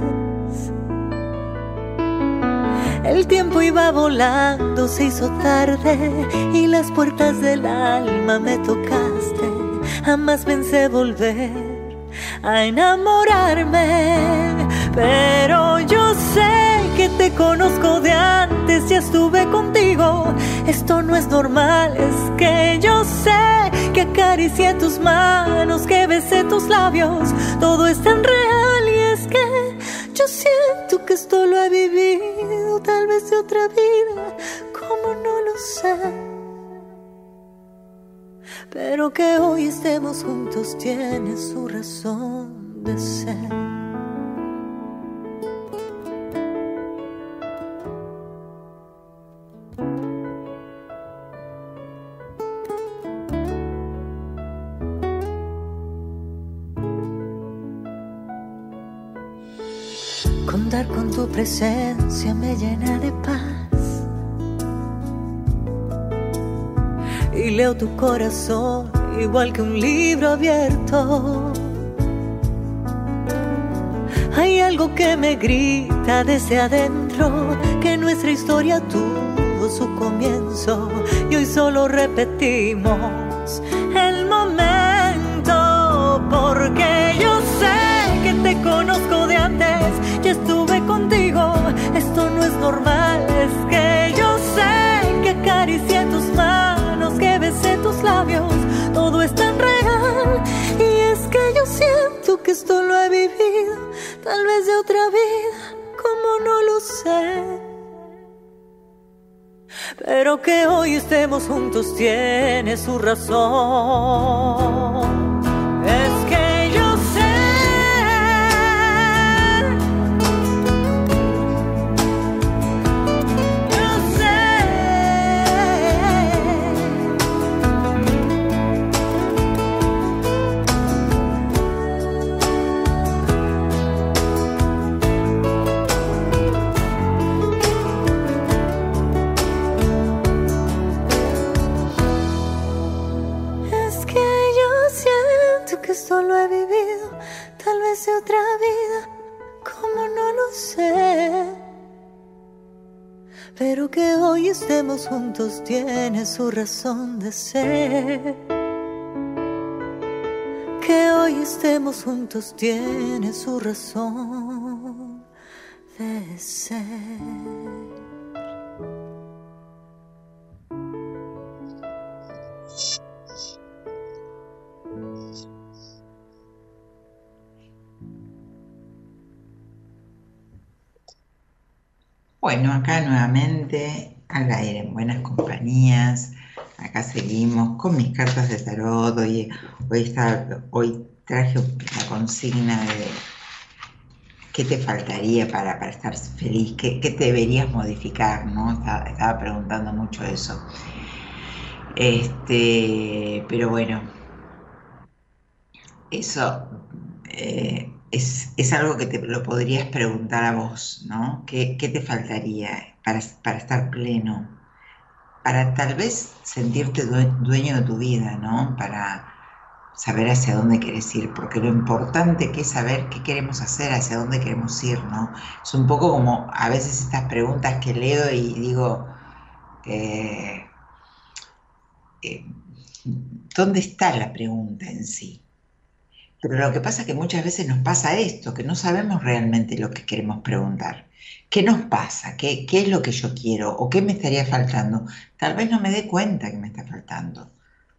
El tiempo iba volando, se hizo tarde y las puertas del alma me tocaste. Jamás pensé volver a enamorarme, pero yo sé que te conozco de antes y estuve contigo. Esto no es normal, es que yo sé que acaricié tus manos, que besé tus labios. Todo es tan real y es que yo siento que esto lo he vivido, tal vez de otra vida, como no lo sé. Pero que hoy estemos juntos tiene su razón de ser. Tu presencia me llena de paz. Y leo tu corazón igual que un libro abierto. Hay algo que me grita desde adentro, que nuestra historia tuvo su comienzo y hoy solo repetimos el momento porque yo sé que te conozco de antes estuve contigo. Esto es normal, es que yo sé que acaricié tus manos, que besé tus labios. Todo es tan real y es que yo siento que esto lo he vivido, tal vez de otra vida, como no lo sé. Pero que hoy estemos juntos tiene su razón. Su razón de ser. Que hoy estemos juntos tiene su razón de ser. Bueno, acá nuevamente al aire, en buenas compañías. Acá seguimos con mis cartas de tarot. Hoy, hoy, hoy traje la consigna de qué te faltaría para, estar feliz, ¿Qué, qué, deberías modificar, ¿no? Estaba, preguntando mucho eso. Este, pero bueno, eso eh, es, algo que te lo podrías preguntar a vos, ¿no? ¿Qué, te faltaría para, estar pleno? Para tal vez sentirte dueño de tu vida, ¿no? Para saber hacia dónde quieres ir, porque lo importante que es saber qué queremos hacer, hacia dónde queremos ir, ¿no? Es un poco como a veces estas preguntas que leo y digo, eh, eh, ¿dónde está la pregunta en sí? Pero lo que pasa es que muchas veces nos pasa esto, que no sabemos realmente lo que queremos preguntar. ¿Qué nos pasa? ¿Qué, ¿Qué, es lo que yo quiero? ¿O qué me estaría faltando? Tal vez no me dé cuenta que me está faltando,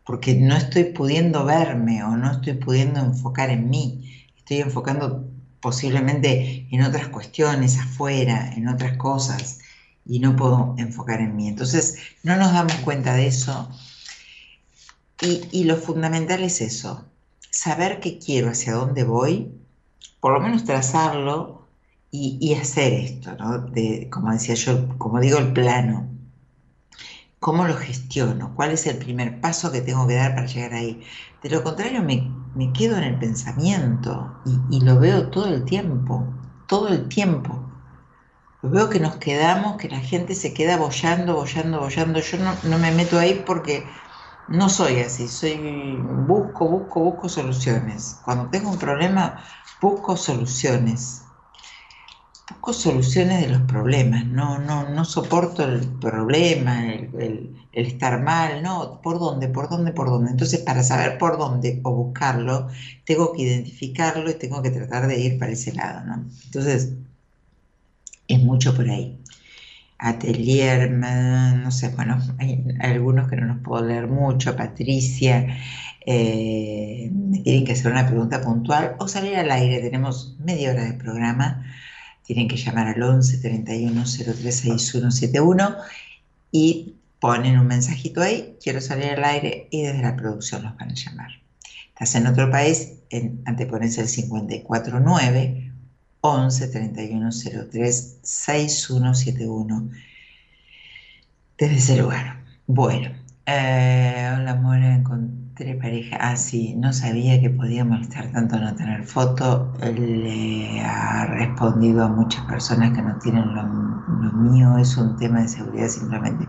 porque no estoy pudiendo verme o no estoy pudiendo enfocar en mí. Estoy enfocando posiblemente en otras cuestiones, afuera, en otras cosas, y no puedo enfocar en mí. Entonces, no nos damos cuenta de eso. Y, y lo fundamental es eso, saber qué quiero, hacia dónde voy, por lo menos trazarlo y, hacer esto, ¿no? De, como decía yo, como digo, el plano. ¿Cómo lo gestiono? ¿Cuál es el primer paso que tengo que dar para llegar ahí? De lo contrario, me, quedo en el pensamiento y, lo veo todo el tiempo, todo el tiempo. Veo que nos quedamos, que la gente se queda bollando, bollando, bollando. Yo no, no me meto ahí porque no soy así, soy busco, busco, busco soluciones. Cuando tengo un problema, busco soluciones. Busco soluciones de los problemas, no, no, no soporto el problema, el, estar mal, no, ¿por dónde? ¿Por dónde? ¿Por dónde? Entonces, para saber por dónde o buscarlo, tengo que identificarlo y tengo que tratar de ir para ese lado, ¿no? Entonces, es mucho por ahí. Atelier, no sé, bueno, hay algunos que no nos puedo leer mucho, Patricia, eh, tienen que hacer una pregunta puntual o salir al aire, tenemos media hora de programa, tienen que llamar al 11 31 036171 y ponen un mensajito ahí, quiero salir al aire y desde la producción los van a llamar. Estás en otro país, en, antepones el 549 11 31 03 6171 desde ese lugar. Bueno, eh, hola Mora, encontré pareja. Ah, sí, no sabía que podía molestar tanto no tener foto. Le ha respondido a muchas personas que no tienen lo, mío, es un tema de seguridad simplemente.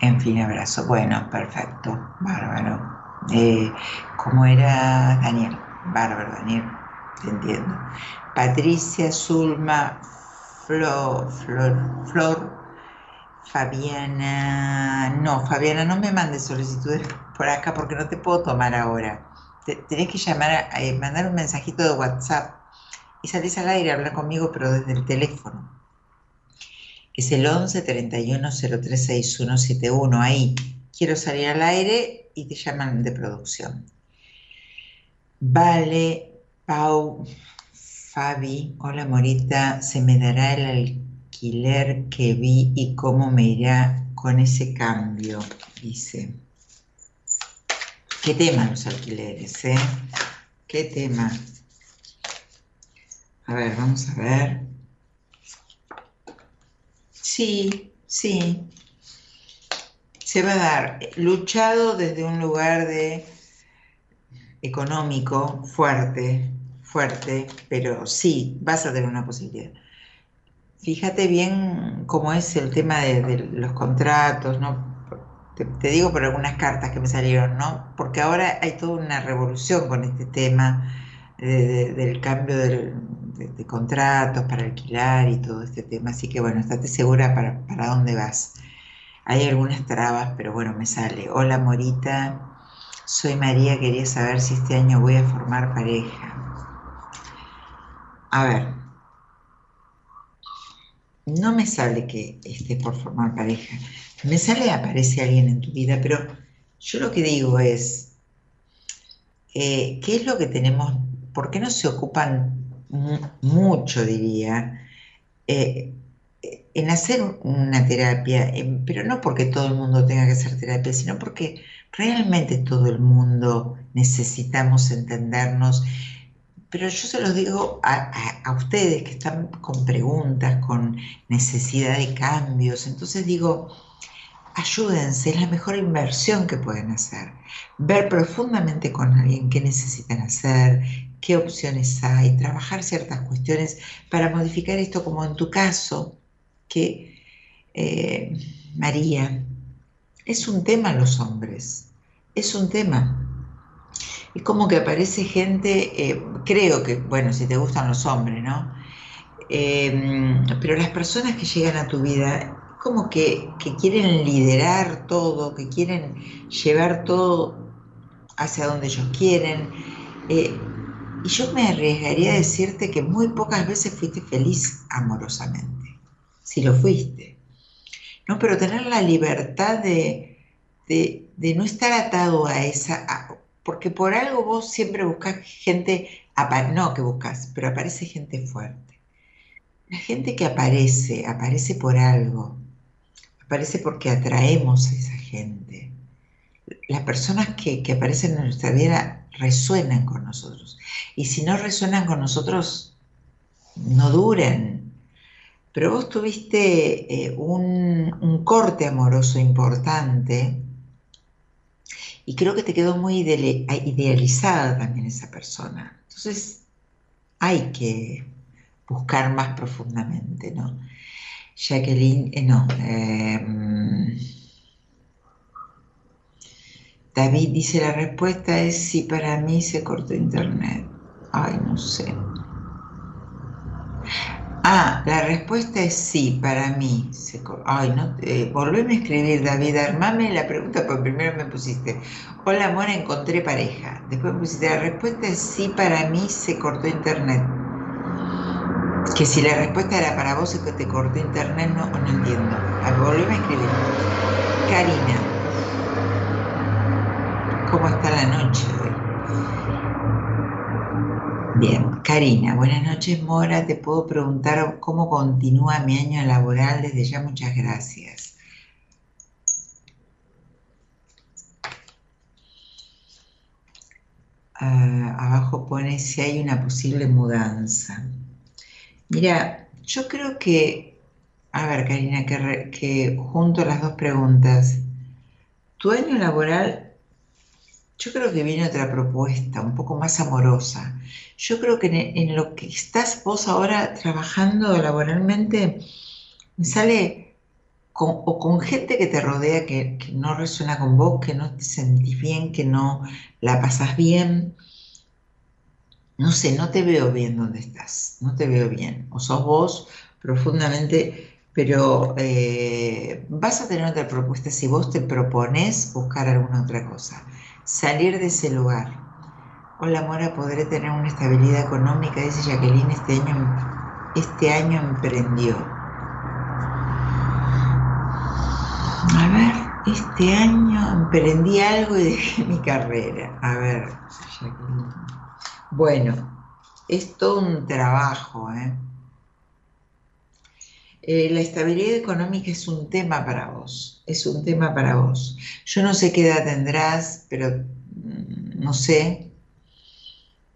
En fin, abrazo. Bueno, perfecto, bárbaro. Eh, ¿Cómo era Daniel? Bárbaro, Daniel, te entiendo. Patricia, Zulma, Flor, Flor, Flor, Fabiana. No, Fabiana, no me mandes solicitudes por acá porque no te puedo tomar ahora. tenés que llamar, a, eh, mandar un mensajito de WhatsApp y salís al aire a hablar conmigo, pero desde el teléfono. Es el 11 31 03 6171. Ahí quiero salir al aire y te llaman de producción. Vale, Pau, Fabi, hola Morita, se me dará el alquiler que vi y cómo me irá con ese cambio, dice. ¿Qué tema los alquileres, eh? ¿Qué tema? A ver, vamos a ver. Sí, sí. Se va a dar luchado desde un lugar de económico fuerte, fuerte, pero sí, vas a tener una posibilidad. Fíjate bien cómo es el tema de, los contratos, ¿no? Te, digo por algunas cartas que me salieron, ¿no? Porque ahora hay toda una revolución con este tema del cambio de, contratos para alquilar y todo este tema. Así que bueno, estate segura para, para dónde vas. Hay algunas trabas, pero bueno, me sale. Hola Morita, soy María, quería saber si este año voy a formar pareja. A ver, no me sale que estés por formar pareja. Me sale aparece alguien en tu vida, pero yo lo que digo es, eh, ¿qué es lo que tenemos? ¿Por qué no se ocupan mucho, diría, eh, en hacer una terapia? pero no porque todo el mundo tenga que hacer terapia, sino porque realmente todo el mundo necesitamos entendernos. Pero yo se los digo a, ustedes que están con preguntas, con necesidad de cambios. Entonces digo, ayúdense, es la mejor inversión que pueden hacer. Ver profundamente con alguien qué necesitan hacer, qué opciones hay, trabajar ciertas cuestiones para modificar esto, como en tu caso, que eh, María, es un tema los hombres, es un tema. Es como que aparece gente, eh, creo que, bueno, si te gustan los hombres, ¿no? Em, pero las personas que llegan a tu vida, como que, quieren liderar todo, que quieren llevar todo hacia donde ellos quieren. Eh, y yo me arriesgaría a decirte que muy pocas veces fuiste feliz amorosamente, si lo fuiste. ¿no? Pero tener la libertad de, de, no estar atado a esa, porque por algo vos siempre buscas gente, no que buscas, pero aparece gente fuerte. La gente que aparece, aparece por algo, aparece porque atraemos a esa gente. Las personas que, que aparecen en nuestra vida resuenan con nosotros. Y si no resuenan con nosotros, no duran, pero vos tuviste eh, un, corte amoroso importante y creo que te quedó muy idealizada también esa persona. Entonces hay que buscar más profundamente, ¿no? Jacqueline, eh, no. Em, David dice, la respuesta es si para mí se cortó internet. Ay, no sé. Ah, la respuesta es sí, para mí. Ay, no, eh, volveme a escribir, David, armame la pregunta, porque primero me pusiste, hola, amor, encontré pareja. Después me pusiste, la respuesta es sí, para mí se cortó internet. Que si la respuesta era para vos es que te cortó internet, no, no entiendo. A a escribir. Karina, ¿cómo está la noche hoy? Bien, Karina, buenas noches Mora, te puedo preguntar cómo continúa mi año laboral, desde ya muchas gracias. Ah, abajo pone si hay una posible mudanza. Mira, yo creo que, a ver Karina, que, que junto las dos preguntas, tu año laboral yo creo que viene otra propuesta, un poco más amorosa. Yo creo que en, lo que estás vos ahora trabajando laboralmente, me sale o con gente que te rodea que, no resuena con vos, que no te sentís bien, que no la pasas bien. No sé, no te veo bien donde estás, no te veo bien. O sos vos profundamente pero eh, vas a tener otra propuesta si vos te propones buscar alguna otra cosa salir de ese lugar. Hola Mora, podré tener una estabilidad económica, dice Jacqueline, este año, este año emprendió. A ver, este año emprendí algo y dejé mi carrera. A ver, Jacqueline. Bueno, es todo un trabajo, ¿eh? Eh, la estabilidad económica es un tema para vos, es un tema para vos. Yo no sé qué edad tendrás, pero mm, no sé.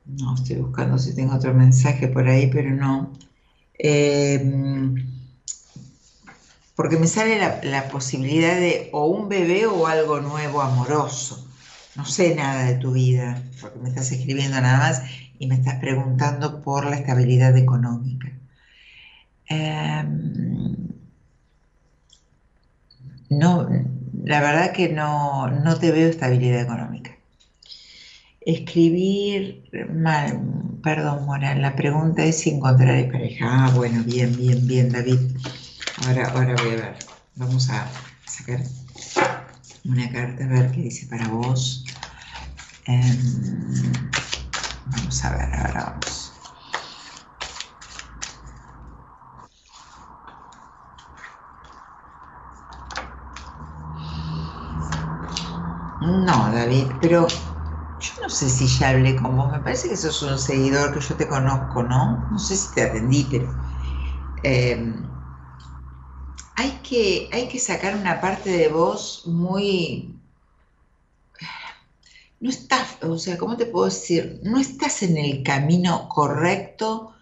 No, estoy buscando si tengo otro mensaje por ahí, pero no. Em, porque me sale la, la, posibilidad de o un bebé o algo nuevo amoroso. No sé nada de tu vida, porque me estás escribiendo nada más y me estás preguntando por la estabilidad económica. Em, no, la verdad que no, te veo estabilidad económica. Escribir mal, perdón, Mora, la pregunta es si encontrar pareja. Ah, bueno, bien, bien, bien, David. Ahora, ahora voy a ver. Vamos a sacar una carta a ver qué dice para vos. Em, vamos a ver, ahora vamos. No, David, pero yo no sé si ya hablé con vos. Me parece que sos un seguidor que yo te conozco, ¿no? No sé si te atendí, pero em, hay, que, hay que sacar una parte de vos muy... No estás, o sea, ¿cómo te puedo decir? No estás en el camino correcto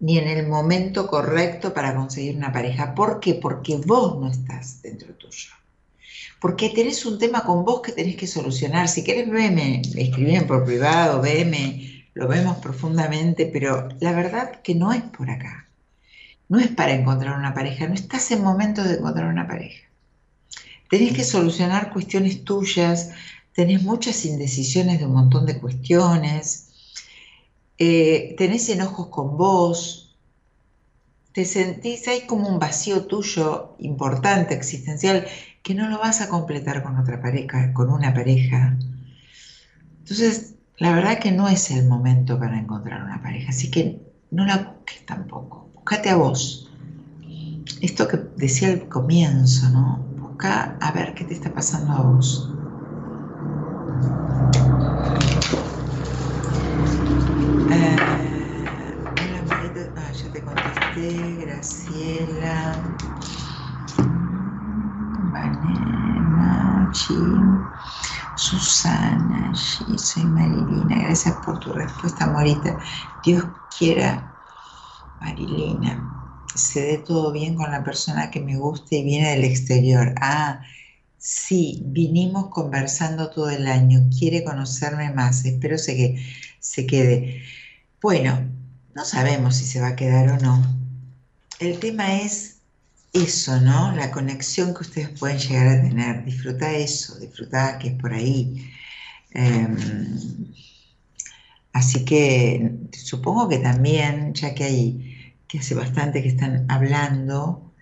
ni en el momento correcto para conseguir una pareja. ¿Por qué? Porque vos no estás dentro tuyo porque tenés un tema con vos que tenés que solucionar. Si querés, veme, escribime por privado, veme, lo vemos profundamente, pero la verdad que no es por acá. No es para encontrar una pareja, no estás en momento de encontrar una pareja. Tenés que solucionar cuestiones tuyas, tenés muchas indecisiones de un montón de cuestiones, eh, tenés enojos con vos, te sentís, hay como un vacío tuyo importante, existencial, que no lo vas a completar con otra pareja, con una pareja. Entonces, la verdad que no es el momento para encontrar una pareja, así que no la busques tampoco. Búscate a vos. Esto que decía al comienzo, ¿no? Busca a ver qué te está pasando a vos. Eh, ah, ya te contesté, Graciela. Susana, sí, soy Marilina. Gracias por tu respuesta, Morita. Dios quiera, Marilina, se dé todo bien con la persona que me gusta y viene del exterior. Ah, sí, vinimos conversando todo el año. Quiere conocerme más. Espero que se quede. Bueno, no sabemos si se va a quedar o no. El tema es eso, ¿no? La conexión que ustedes pueden llegar a tener. Disfruta eso, disfruta que es por ahí. Em, así que supongo que también, ya que hay, que hace bastante que están hablando,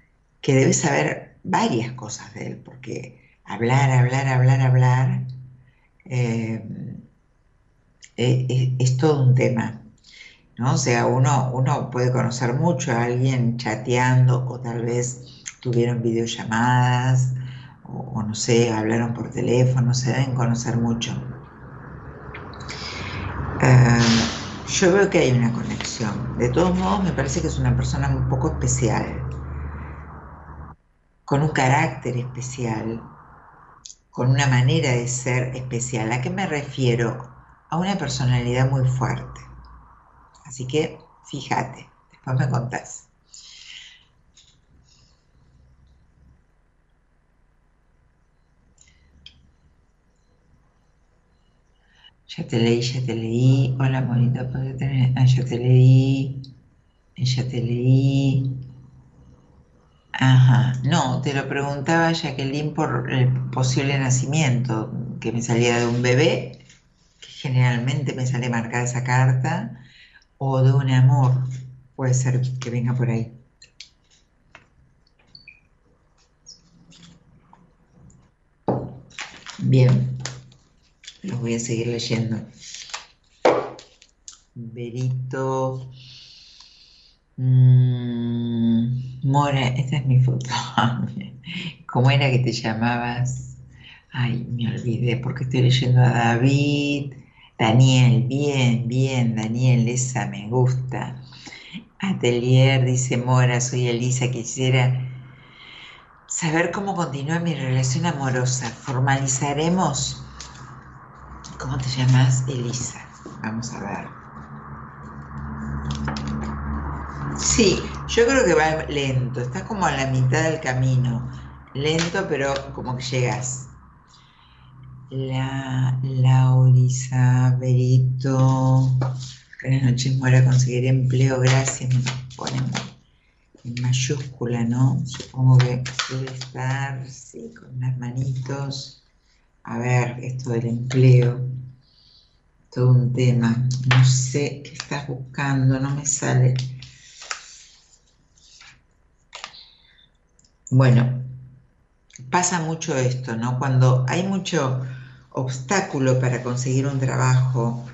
que debes saber varias cosas de él, porque hablar, hablar, hablar, hablar em, e, e, es, todo un tema. ¿No? O sea, uno, uno puede conocer mucho a alguien chateando o tal vez tuvieron videollamadas o, no sé, hablaron por teléfono, se deben conocer mucho. Eh, yo veo que hay una conexión. De todos modos, me parece que es una persona un poco especial, con un carácter especial, con una manera de ser especial. ¿A qué me refiero? A una personalidad muy fuerte. Así que fíjate, después me contás. Ya te leí, ya te leí. Hola, bonita, ¿puedo tener? Ah, ya te leí. Ya te leí. Ajá, no, te lo preguntaba Jacqueline por el posible nacimiento, que me salía de un bebé, que generalmente me sale marcada esa carta, o de un amor, puede ser que venga por ahí. Bien. Los voy a seguir leyendo. Berito. Mm, Mora, esta es mi foto. ¿Cómo era que te llamabas? Ay, me olvidé porque estoy leyendo a David. Daniel, bien, bien, Daniel, esa me gusta. Atelier, dice Mora, soy Elisa, quisiera saber cómo continúa mi relación amorosa. ¿Formalizaremos? ¿Cómo te llamas? Elisa. Vamos a ver. Sí, yo creo que va lento. Estás como a la mitad del camino. Lento, pero como que llegas. La Laurisa Berito. Buenas noches, Mora. Conseguir empleo, gracias. Me ponen en mayúscula, ¿no? Supongo que debe estar, sí, con unas manitos a ver esto del empleo. todo un tema. No sé qué estás buscando, no me sale. Bueno, pasa mucho esto, ¿no? Cuando hay mucho obstáculo para conseguir un trabajo,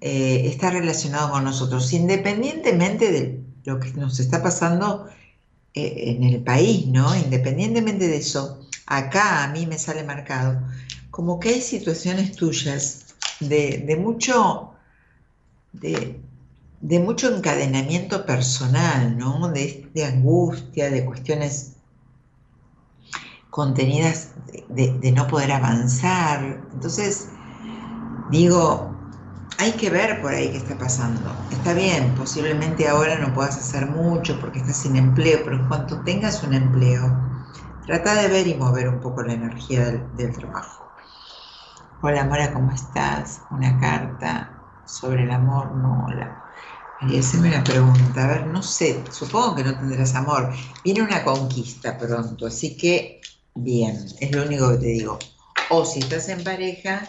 eh, está relacionado con nosotros, independientemente de lo que nos está pasando eh, en el país, ¿no? Independientemente de eso, acá a mí me sale marcado como que hay situaciones tuyas de, mucho, de, mucho encadenamiento personal, ¿no? De, angustia, de cuestiones contenidas de, no poder avanzar. Entonces, digo, hay que ver por ahí qué está pasando. Está bien, posiblemente ahora no puedas hacer mucho porque estás sin empleo, pero en cuanto tengas un empleo, trata de ver y mover un poco la energía del trabajo. Hola Mora, ¿cómo estás? Una carta sobre el amor, no, hola. María, me una pregunta, a ver, no sé, supongo que no tendrás amor. Viene una conquista pronto, así que bien, es lo único que te digo. O si estás en pareja,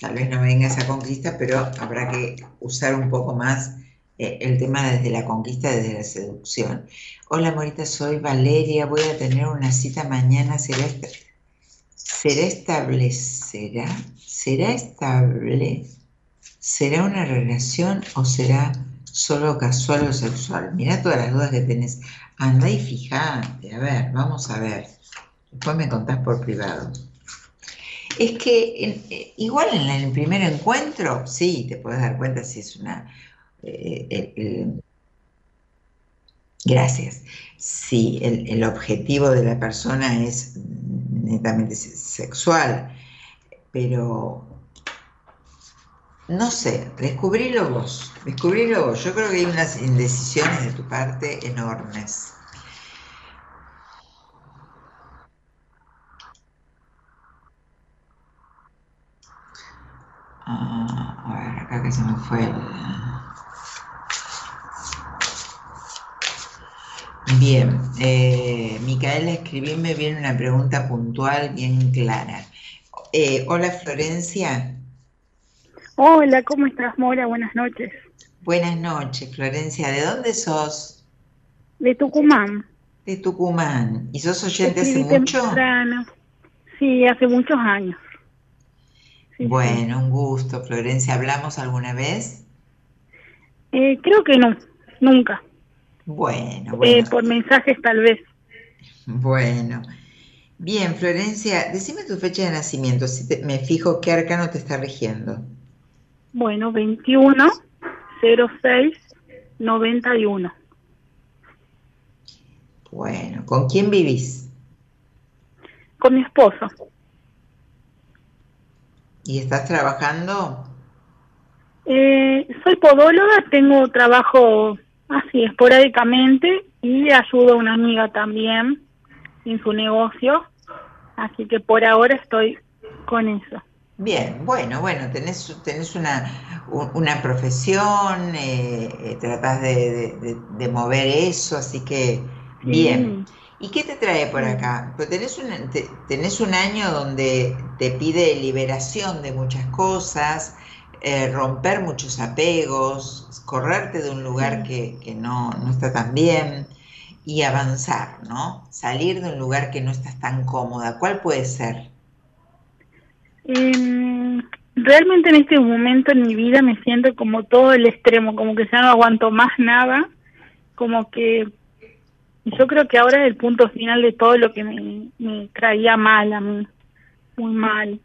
tal vez no venga esa conquista, pero habrá que usar un poco más eh, el tema desde la conquista, desde la seducción. Hola Morita, soy Valeria, voy a tener una cita mañana, será este será establecerá, será estable, será una relación o será solo casual o sexual. Mira todas las dudas que tenés. Anda y fijate, a ver, vamos a ver. Después me contás por privado. Es que eh, igual en el primer encuentro, sí, te puedes dar cuenta si es una... Eh, gracias. Si el objetivo de la persona es netamente sexual, pero no sé, descubrilo vos, descubrilo vos. Yo creo que hay unas indecisiones de tu parte enormes. Ah, a ver, acá que se me fue el... Bien, eh, Micaela, escribirme bien una pregunta puntual, bien clara. Eh, hola Florencia. Hola, ¿cómo estás, Mora? Buenas noches. Buenas noches, Florencia. ¿De dónde sos? De Tucumán. De Tucumán. ¿Y sos oyente hace mucho? Sí, hace muchos años. Bueno, un gusto, Florencia. ¿Hablamos alguna vez? Eh, creo que no, nunca. Bueno, eh, bueno. por mensajes tal vez. Bueno. Bien, Florencia, decime tu fecha de nacimiento, si me fijo qué arcano te está rigiendo. Bueno, 21 06 91. Bueno, ¿con quién vivís? Con mi esposo. ¿Y estás trabajando? Eh, soy podóloga, tengo trabajo así esporádicamente y ayudo a una amiga también en su negocio, así que por ahora estoy con eso. Bien, bueno, bueno, tenés, tenés una, una profesión, eh, eh tratás de, mover eso, así que bien. ¿Y qué te trae por acá? Pues tenés un, tenés un año donde te pide liberación de muchas cosas, eh, romper muchos apegos, correrte de un lugar que, no, está tan bien y avanzar, ¿no? Salir de un lugar que no estás tan cómoda. ¿Cuál puede ser? Em, realmente en este momento en mi vida me siento como todo el extremo, como que ya no aguanto más nada, como que yo creo que ahora es el punto final de todo lo que me, me traía mal a mí, muy mal.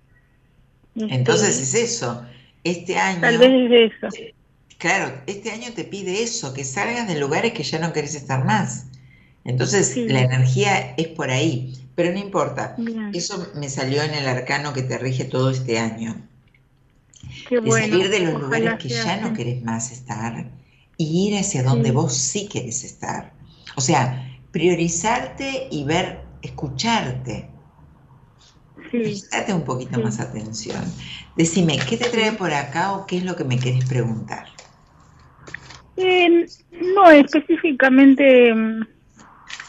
Entonces este, es eso, este año... Tal vez es eso. Claro, este año te pide eso, que salgas de lugares que ya no querés estar más. Entonces la energía es por ahí, pero no importa. Eso me salió en el arcano que te rige todo este año. de salir de los lugares que ya no querés más estar y ir hacia donde vos sí querés estar. O sea, priorizarte y ver, escucharte. Prestarte un poquito más atención. Decime, ¿qué te trae por acá o qué es lo que me querés preguntar? Eh, no, específicamente mm,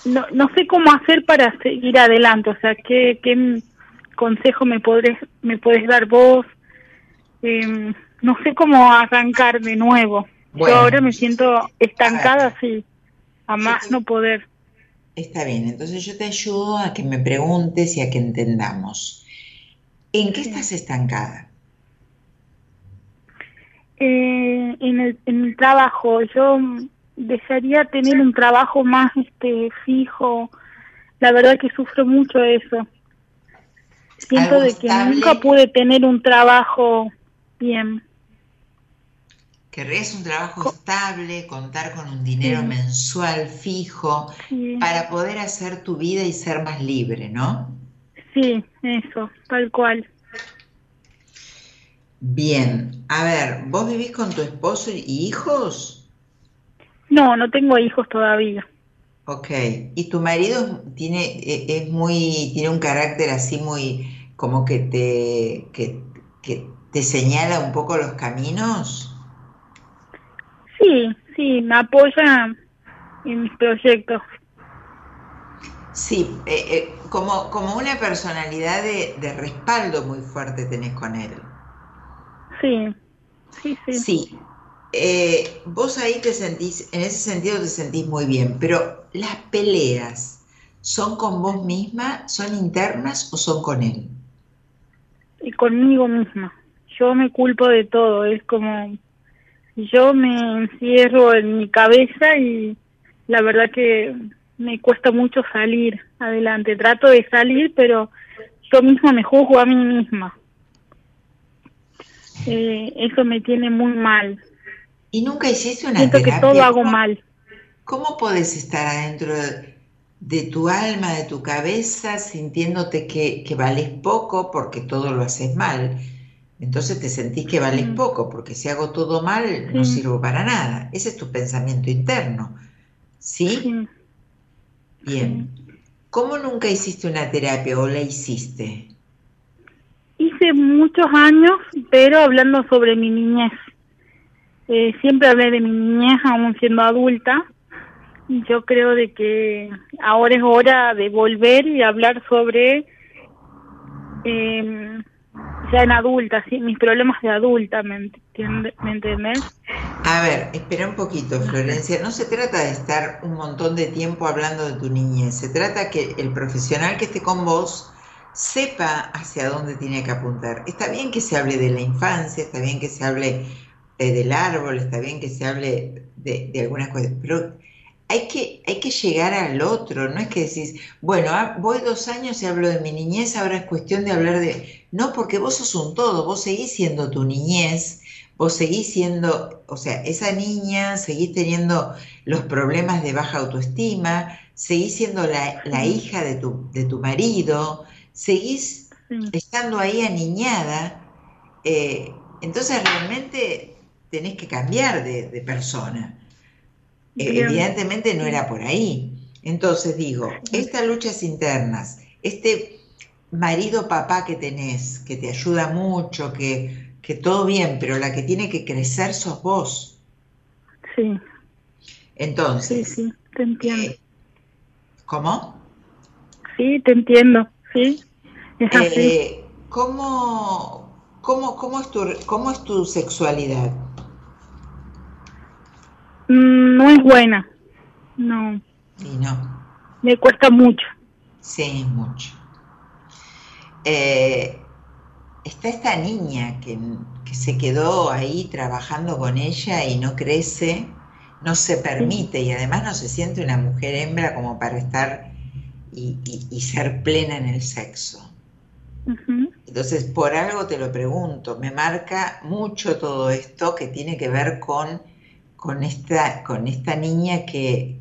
no, no sé cómo hacer para seguir adelante, o sea, ¿qué, qué consejo me podés, me puedes dar vos? em, no sé cómo arrancar de nuevo. Yo ahora me siento estancada así, a más no poder. Está bien, entonces yo te ayudo a que me preguntes y a que entendamos. ¿En qué estás estancada? Eh, en, el, en el trabajo. Yo desearía tener un trabajo más este fijo. La verdad que sufro mucho eso. Siento de que nunca pude tener un trabajo bien. Querrías un trabajo estable, contar con un dinero mensual fijo para poder hacer tu vida y ser más libre, ¿no? Sí, eso, tal cual. Bien, a ver, ¿vos vivís con tu esposo y hijos? No, no tengo hijos todavía. Ok, ¿y tu marido tiene, e, es muy, tiene un carácter así muy, como que te, que, que te señala un poco los caminos? Sí, sí, me apoya en mis proyectos. Sí, eh, eh, como, como una personalidad de, respaldo muy fuerte tenés con él. Sí, sí, sí. Sí, eh, vos ahí te sentís, en ese sentido te sentís muy bien, pero las peleas, ¿son con vos misma, son internas o son con él? Y conmigo misma. Yo me culpo de todo, es como yo me encierro en mi cabeza y la verdad que me cuesta mucho salir adelante. Trato de salir, pero yo misma me juzgo a mí misma. Eh, eso me tiene muy mal. ¿Y nunca hiciste una Siento que todo hago mal. ¿Cómo puedes estar adentro de, tu alma, de tu cabeza, sintiéndote que, que vales poco porque todo lo haces mal? Entonces te sentís que vales mm. poco, porque si hago todo mal no sirvo para nada. Ese es tu pensamiento interno. ¿Sí? Bien. ¿Cómo nunca hiciste una terapia o la hiciste? Hice muchos años, pero hablando sobre mi niñez. Eh, siempre hablé de mi niñez aún siendo adulta. Yo creo de que ahora es hora de volver y hablar sobre eh, ya en adulta, sí, mis problemas de adulta, ¿me, ¿me entendés? A ver, espera un poquito, Florencia. No se trata de estar un montón de tiempo hablando de tu niñez. Se trata que el profesional que esté con vos sepa hacia dónde tiene que apuntar. Está bien que se hable de la infancia, está bien que se hable eh, del árbol, está bien que se hable de, de algunas cosas, pero hay que, hay que llegar al otro, no es que decís, bueno, ah, voy dos años y hablo de mi niñez, ahora es cuestión de hablar de... No, porque vos sos un todo, vos seguís siendo tu niñez, vos seguís siendo, o sea, esa niña, seguís teniendo los problemas de baja autoestima, seguís siendo la, hija de tu, de tu marido, seguís estando ahí aniñada, eh, entonces realmente tenés que cambiar de, de persona. Evidentemente no era por ahí. Entonces digo, estas luchas internas, este marido papá que tenés, que te ayuda mucho, que, que todo bien, pero la que tiene que crecer sos vos. Sí. Entonces. Sí, sí, te entiendo. Eh, ¿Cómo? Sí, te entiendo, sí. Es así. Eh, ¿cómo, cómo, cómo, es tu, ¿Cómo es tu sexualidad? Mm, no es buena, no. Y no. Me cuesta mucho. Sí, mucho. Eh, está esta niña que, se quedó ahí trabajando con ella y no crece, no se permite y además no se siente una mujer hembra como para estar y, ser plena en el sexo. Entonces, por algo te lo pregunto, me marca mucho todo esto que tiene que ver con con esta, con esta niña que,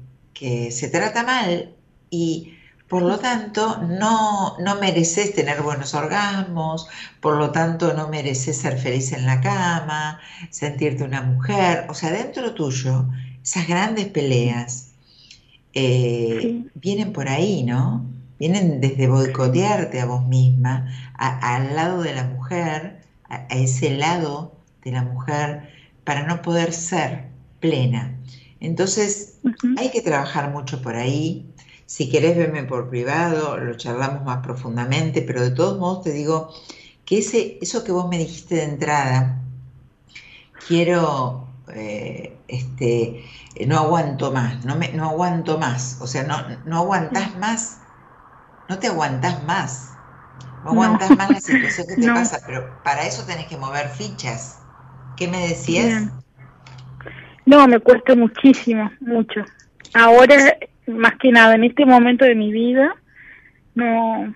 se trata mal y por lo tanto no, no mereces tener buenos orgasmos, por lo tanto no mereces ser feliz en la cama, sentirte una mujer, o sea, dentro tuyo, esas grandes peleas eh, vienen por ahí, ¿no? Vienen desde boicotearte a vos misma, al lado de la mujer, a ese lado de la mujer, para no poder ser plena. Entonces, hay que trabajar mucho por ahí. Si querés verme por privado, lo charlamos más profundamente, pero de todos modos te digo que ese, eso que vos me dijiste de entrada, quiero, eh, este, no aguanto más, no, me, no aguanto más, o sea, no, no aguantás más, no te aguantás más, no aguantás más la situación que te pasa, pero para eso tenés que mover fichas. ¿Qué me decías? No, me cuesta muchísimo, mucho. Ahora, más que nada, en este momento de mi vida, no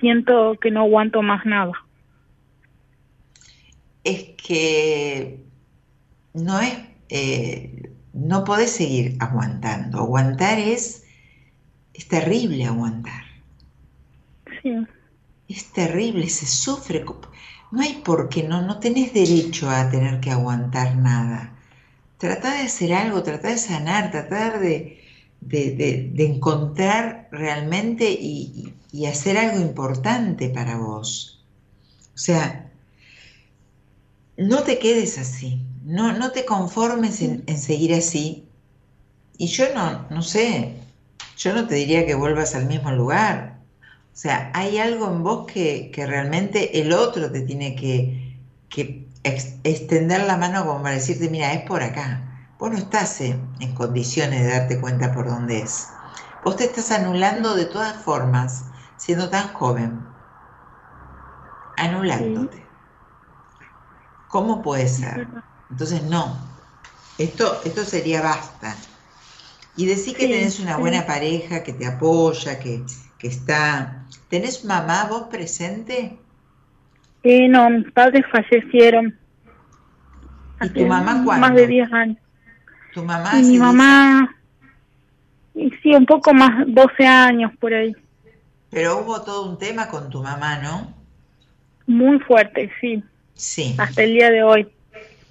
siento que no aguanto más nada. Es que no es, eh, no podés seguir aguantando. Aguantar es, es terrible aguantar. Sí. Es terrible, se sufre. No hay por qué, no, no tenés derecho a tener que aguantar nada. Trata de hacer algo, trata de sanar, tratar de, encontrar realmente y, hacer algo importante para vos. O sea, no te quedes así, no, no te conformes en, en, seguir así. Y yo no, no sé, yo no te diría que vuelvas al mismo lugar, o sea, hay algo en vos que, realmente el otro te tiene que, extender la mano como para decirte, mira, es por acá. Vos no estás en, condiciones de darte cuenta por dónde es. Vos te estás anulando de todas formas, siendo tan joven. Anulándote. ¿Cómo puede ser? Entonces, no. Esto, esto sería basta. Y decir que tenés una buena pareja que te apoya, que, que está ¿Tenés mamá vos presente? Eh, no, mis padres fallecieron. ¿Y tu mamá cuándo? Más de 10 años. ¿Tu mamá? Y mi mamá, y sí, un poco más, 12 años por ahí. Pero hubo todo un tema con tu mamá, ¿no? Muy fuerte, sí. Sí. Hasta el día de hoy.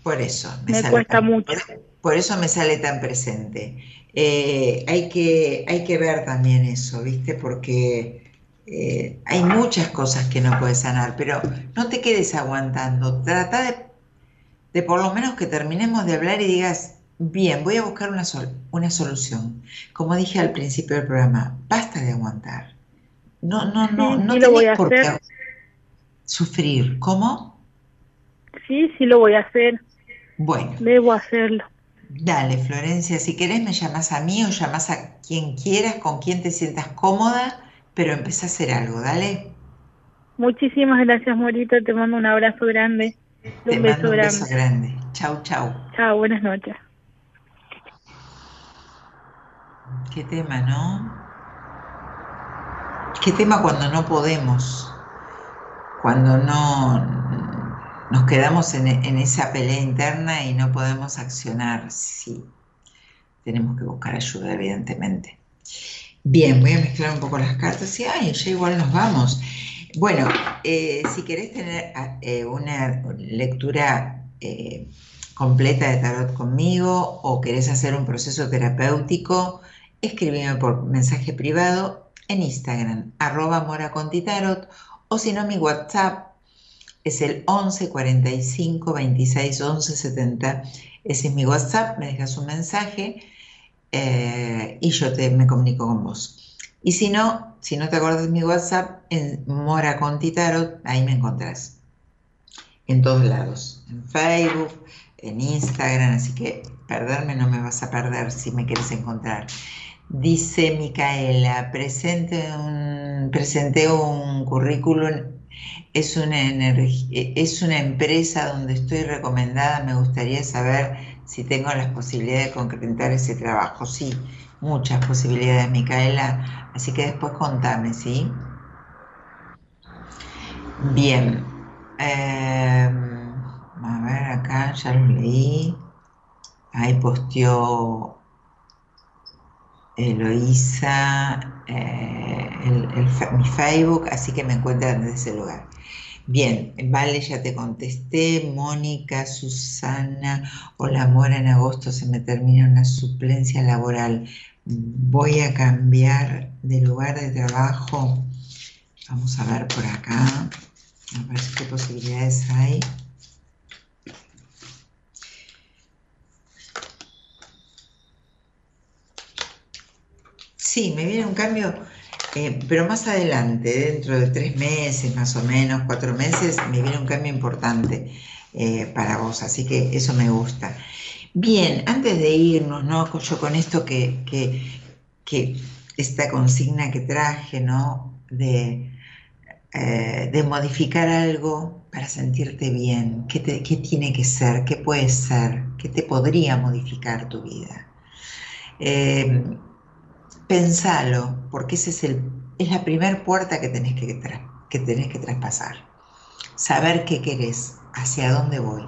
Por eso. Me, cuesta mucho. Por, eso me sale tan presente. Eh, hay, que, hay que ver también eso, ¿viste? Porque eh, hay muchas cosas que no puedes sanar, pero no te quedes aguantando. Trata de, por lo menos que terminemos de hablar y digas, bien, voy a buscar una, una solución. Como dije al principio del programa, basta de aguantar. No, no, no, no lo voy a por qué sufrir. ¿Cómo? Sí, sí lo voy a hacer. Bueno. Debo hacerlo. Dale, Florencia, si querés me llamas a mí o llamas a quien quieras, con quien te sientas cómoda pero empecé a hacer algo, dale. Muchísimas gracias, Morita. Te mando un abrazo grande. Te un beso grande. beso grande. Chau, chau. Chao, buenas noches. Qué tema, ¿no? Qué tema cuando no podemos, cuando no nos quedamos en, en esa pelea interna y no podemos accionar. Sí, tenemos que buscar ayuda, evidentemente. Bien, voy a mezclar un poco las cartas y ya igual nos vamos. Bueno, eh, si querés tener eh, una lectura eh, completa de tarot conmigo o querés hacer un proceso terapéutico, escríbeme por mensaje privado en Instagram, arroba moracontitarot, o si no, mi WhatsApp es el 11 45 26 11 70. Ese es mi WhatsApp, me dejas un mensaje eh, y yo te, me comunico con vos. Y si no, si no te acuerdas de mi WhatsApp, en Mora Contitarot, ahí me encontrás. En todos lados, en Facebook, en Instagram, así que perderme no me vas a perder si me quieres encontrar. Dice Micaela, presente un, presenté un currículum, es una, es una empresa donde estoy recomendada, me gustaría saber si tengo las posibilidades de concretar ese trabajo. Sí, muchas posibilidades, Micaela. Así que después contame, ¿sí? Bien. Em, a ver, acá ya lo leí. Ahí posteó Eloísa eh, mi Facebook, así que me encuentran desde ese lugar. Bien, vale, ya te contesté. Mónica, Susana, hola Mora, en agosto se me termina una suplencia laboral. Voy a cambiar de lugar de trabajo. Vamos a ver por acá, a ver qué posibilidades hay. Sí, me viene un cambio Eh, pero más adelante, dentro de tres meses, más o menos, cuatro meses, me viene un cambio importante eh, para vos, así que eso me gusta. Bien, antes de irnos, ¿no? Yo con esto que, que, esta consigna que traje, ¿no? De, eh, de modificar algo para sentirte bien, ¿Qué, ¿qué, tiene que ser? ¿Qué puede ser? ¿Qué te podría modificar tu vida? Pensalo, porque ese es, es la primera puerta que tenés que, que tenés que traspasar. Saber qué querés, hacia dónde voy.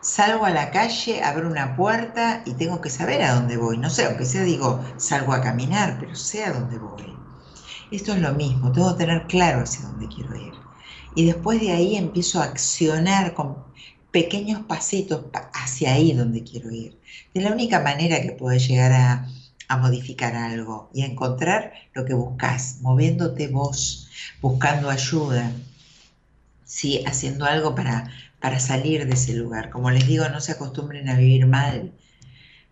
Salgo a la calle, abro una puerta y tengo que saber a dónde voy. No sé, aunque sea digo, salgo a caminar, pero sé a dónde voy. Esto es lo mismo, tengo que tener claro hacia dónde quiero ir. Y después de ahí empiezo a accionar con pequeños pasitos hacia ahí donde quiero ir. De la única manera que puedo llegar a, a modificar algo y a encontrar lo que buscas, moviéndote vos, buscando ayuda, ¿sí? haciendo algo para, para salir de ese lugar. Como les digo, no se acostumbren a vivir mal,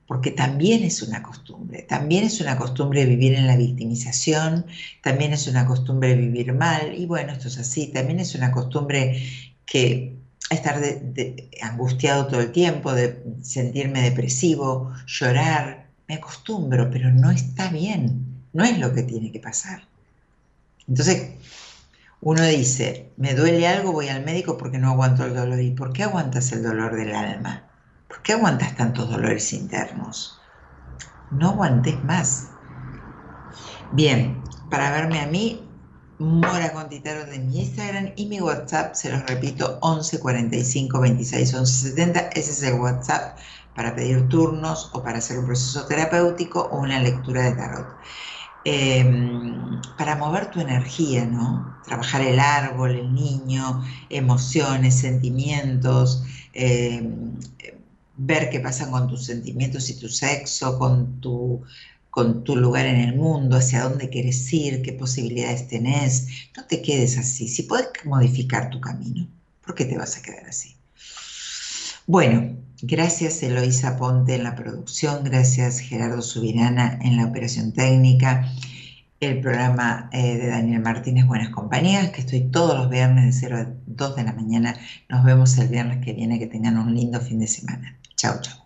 porque también es una costumbre, también es una costumbre vivir en la victimización, también es una costumbre vivir mal, y bueno, esto es así, también es una costumbre que estar angustiado todo el tiempo, de sentirme depresivo, llorar, me acostumbro, pero no está bien, no es lo que tiene que pasar. Entonces, uno dice, me duele algo, voy al médico porque no aguanto el dolor. ¿Y por qué aguantas el dolor del alma? ¿Por qué aguantas tantos dolores internos? No aguantes más. Bien, para verme a mí, Mora Contitaro de mi Instagram y mi WhatsApp, se los repito, 11 45 26 11 70. Ese es el WhatsApp para pedir turnos o para hacer un proceso terapéutico o una lectura de tarot. Em, para mover tu energía, ¿no? Trabajar el árbol, el niño, emociones, sentimientos, em, ver qué pasa con tus sentimientos y tu sexo, con tu, con tu lugar en el mundo, hacia dónde quieres ir, qué posibilidades tenés. No te quedes así. Si puedes modificar tu camino, ¿por qué te vas a quedar así? Bueno, gracias Eloisa Ponte en la producción, gracias Gerardo Subirana en la operación técnica, el programa eh, de Daniel Martínez Buenas Compañías, que estoy todos los viernes de 0 a 2 de la mañana. Nos vemos el viernes que viene, que tengan un lindo fin de semana. Chao, chao.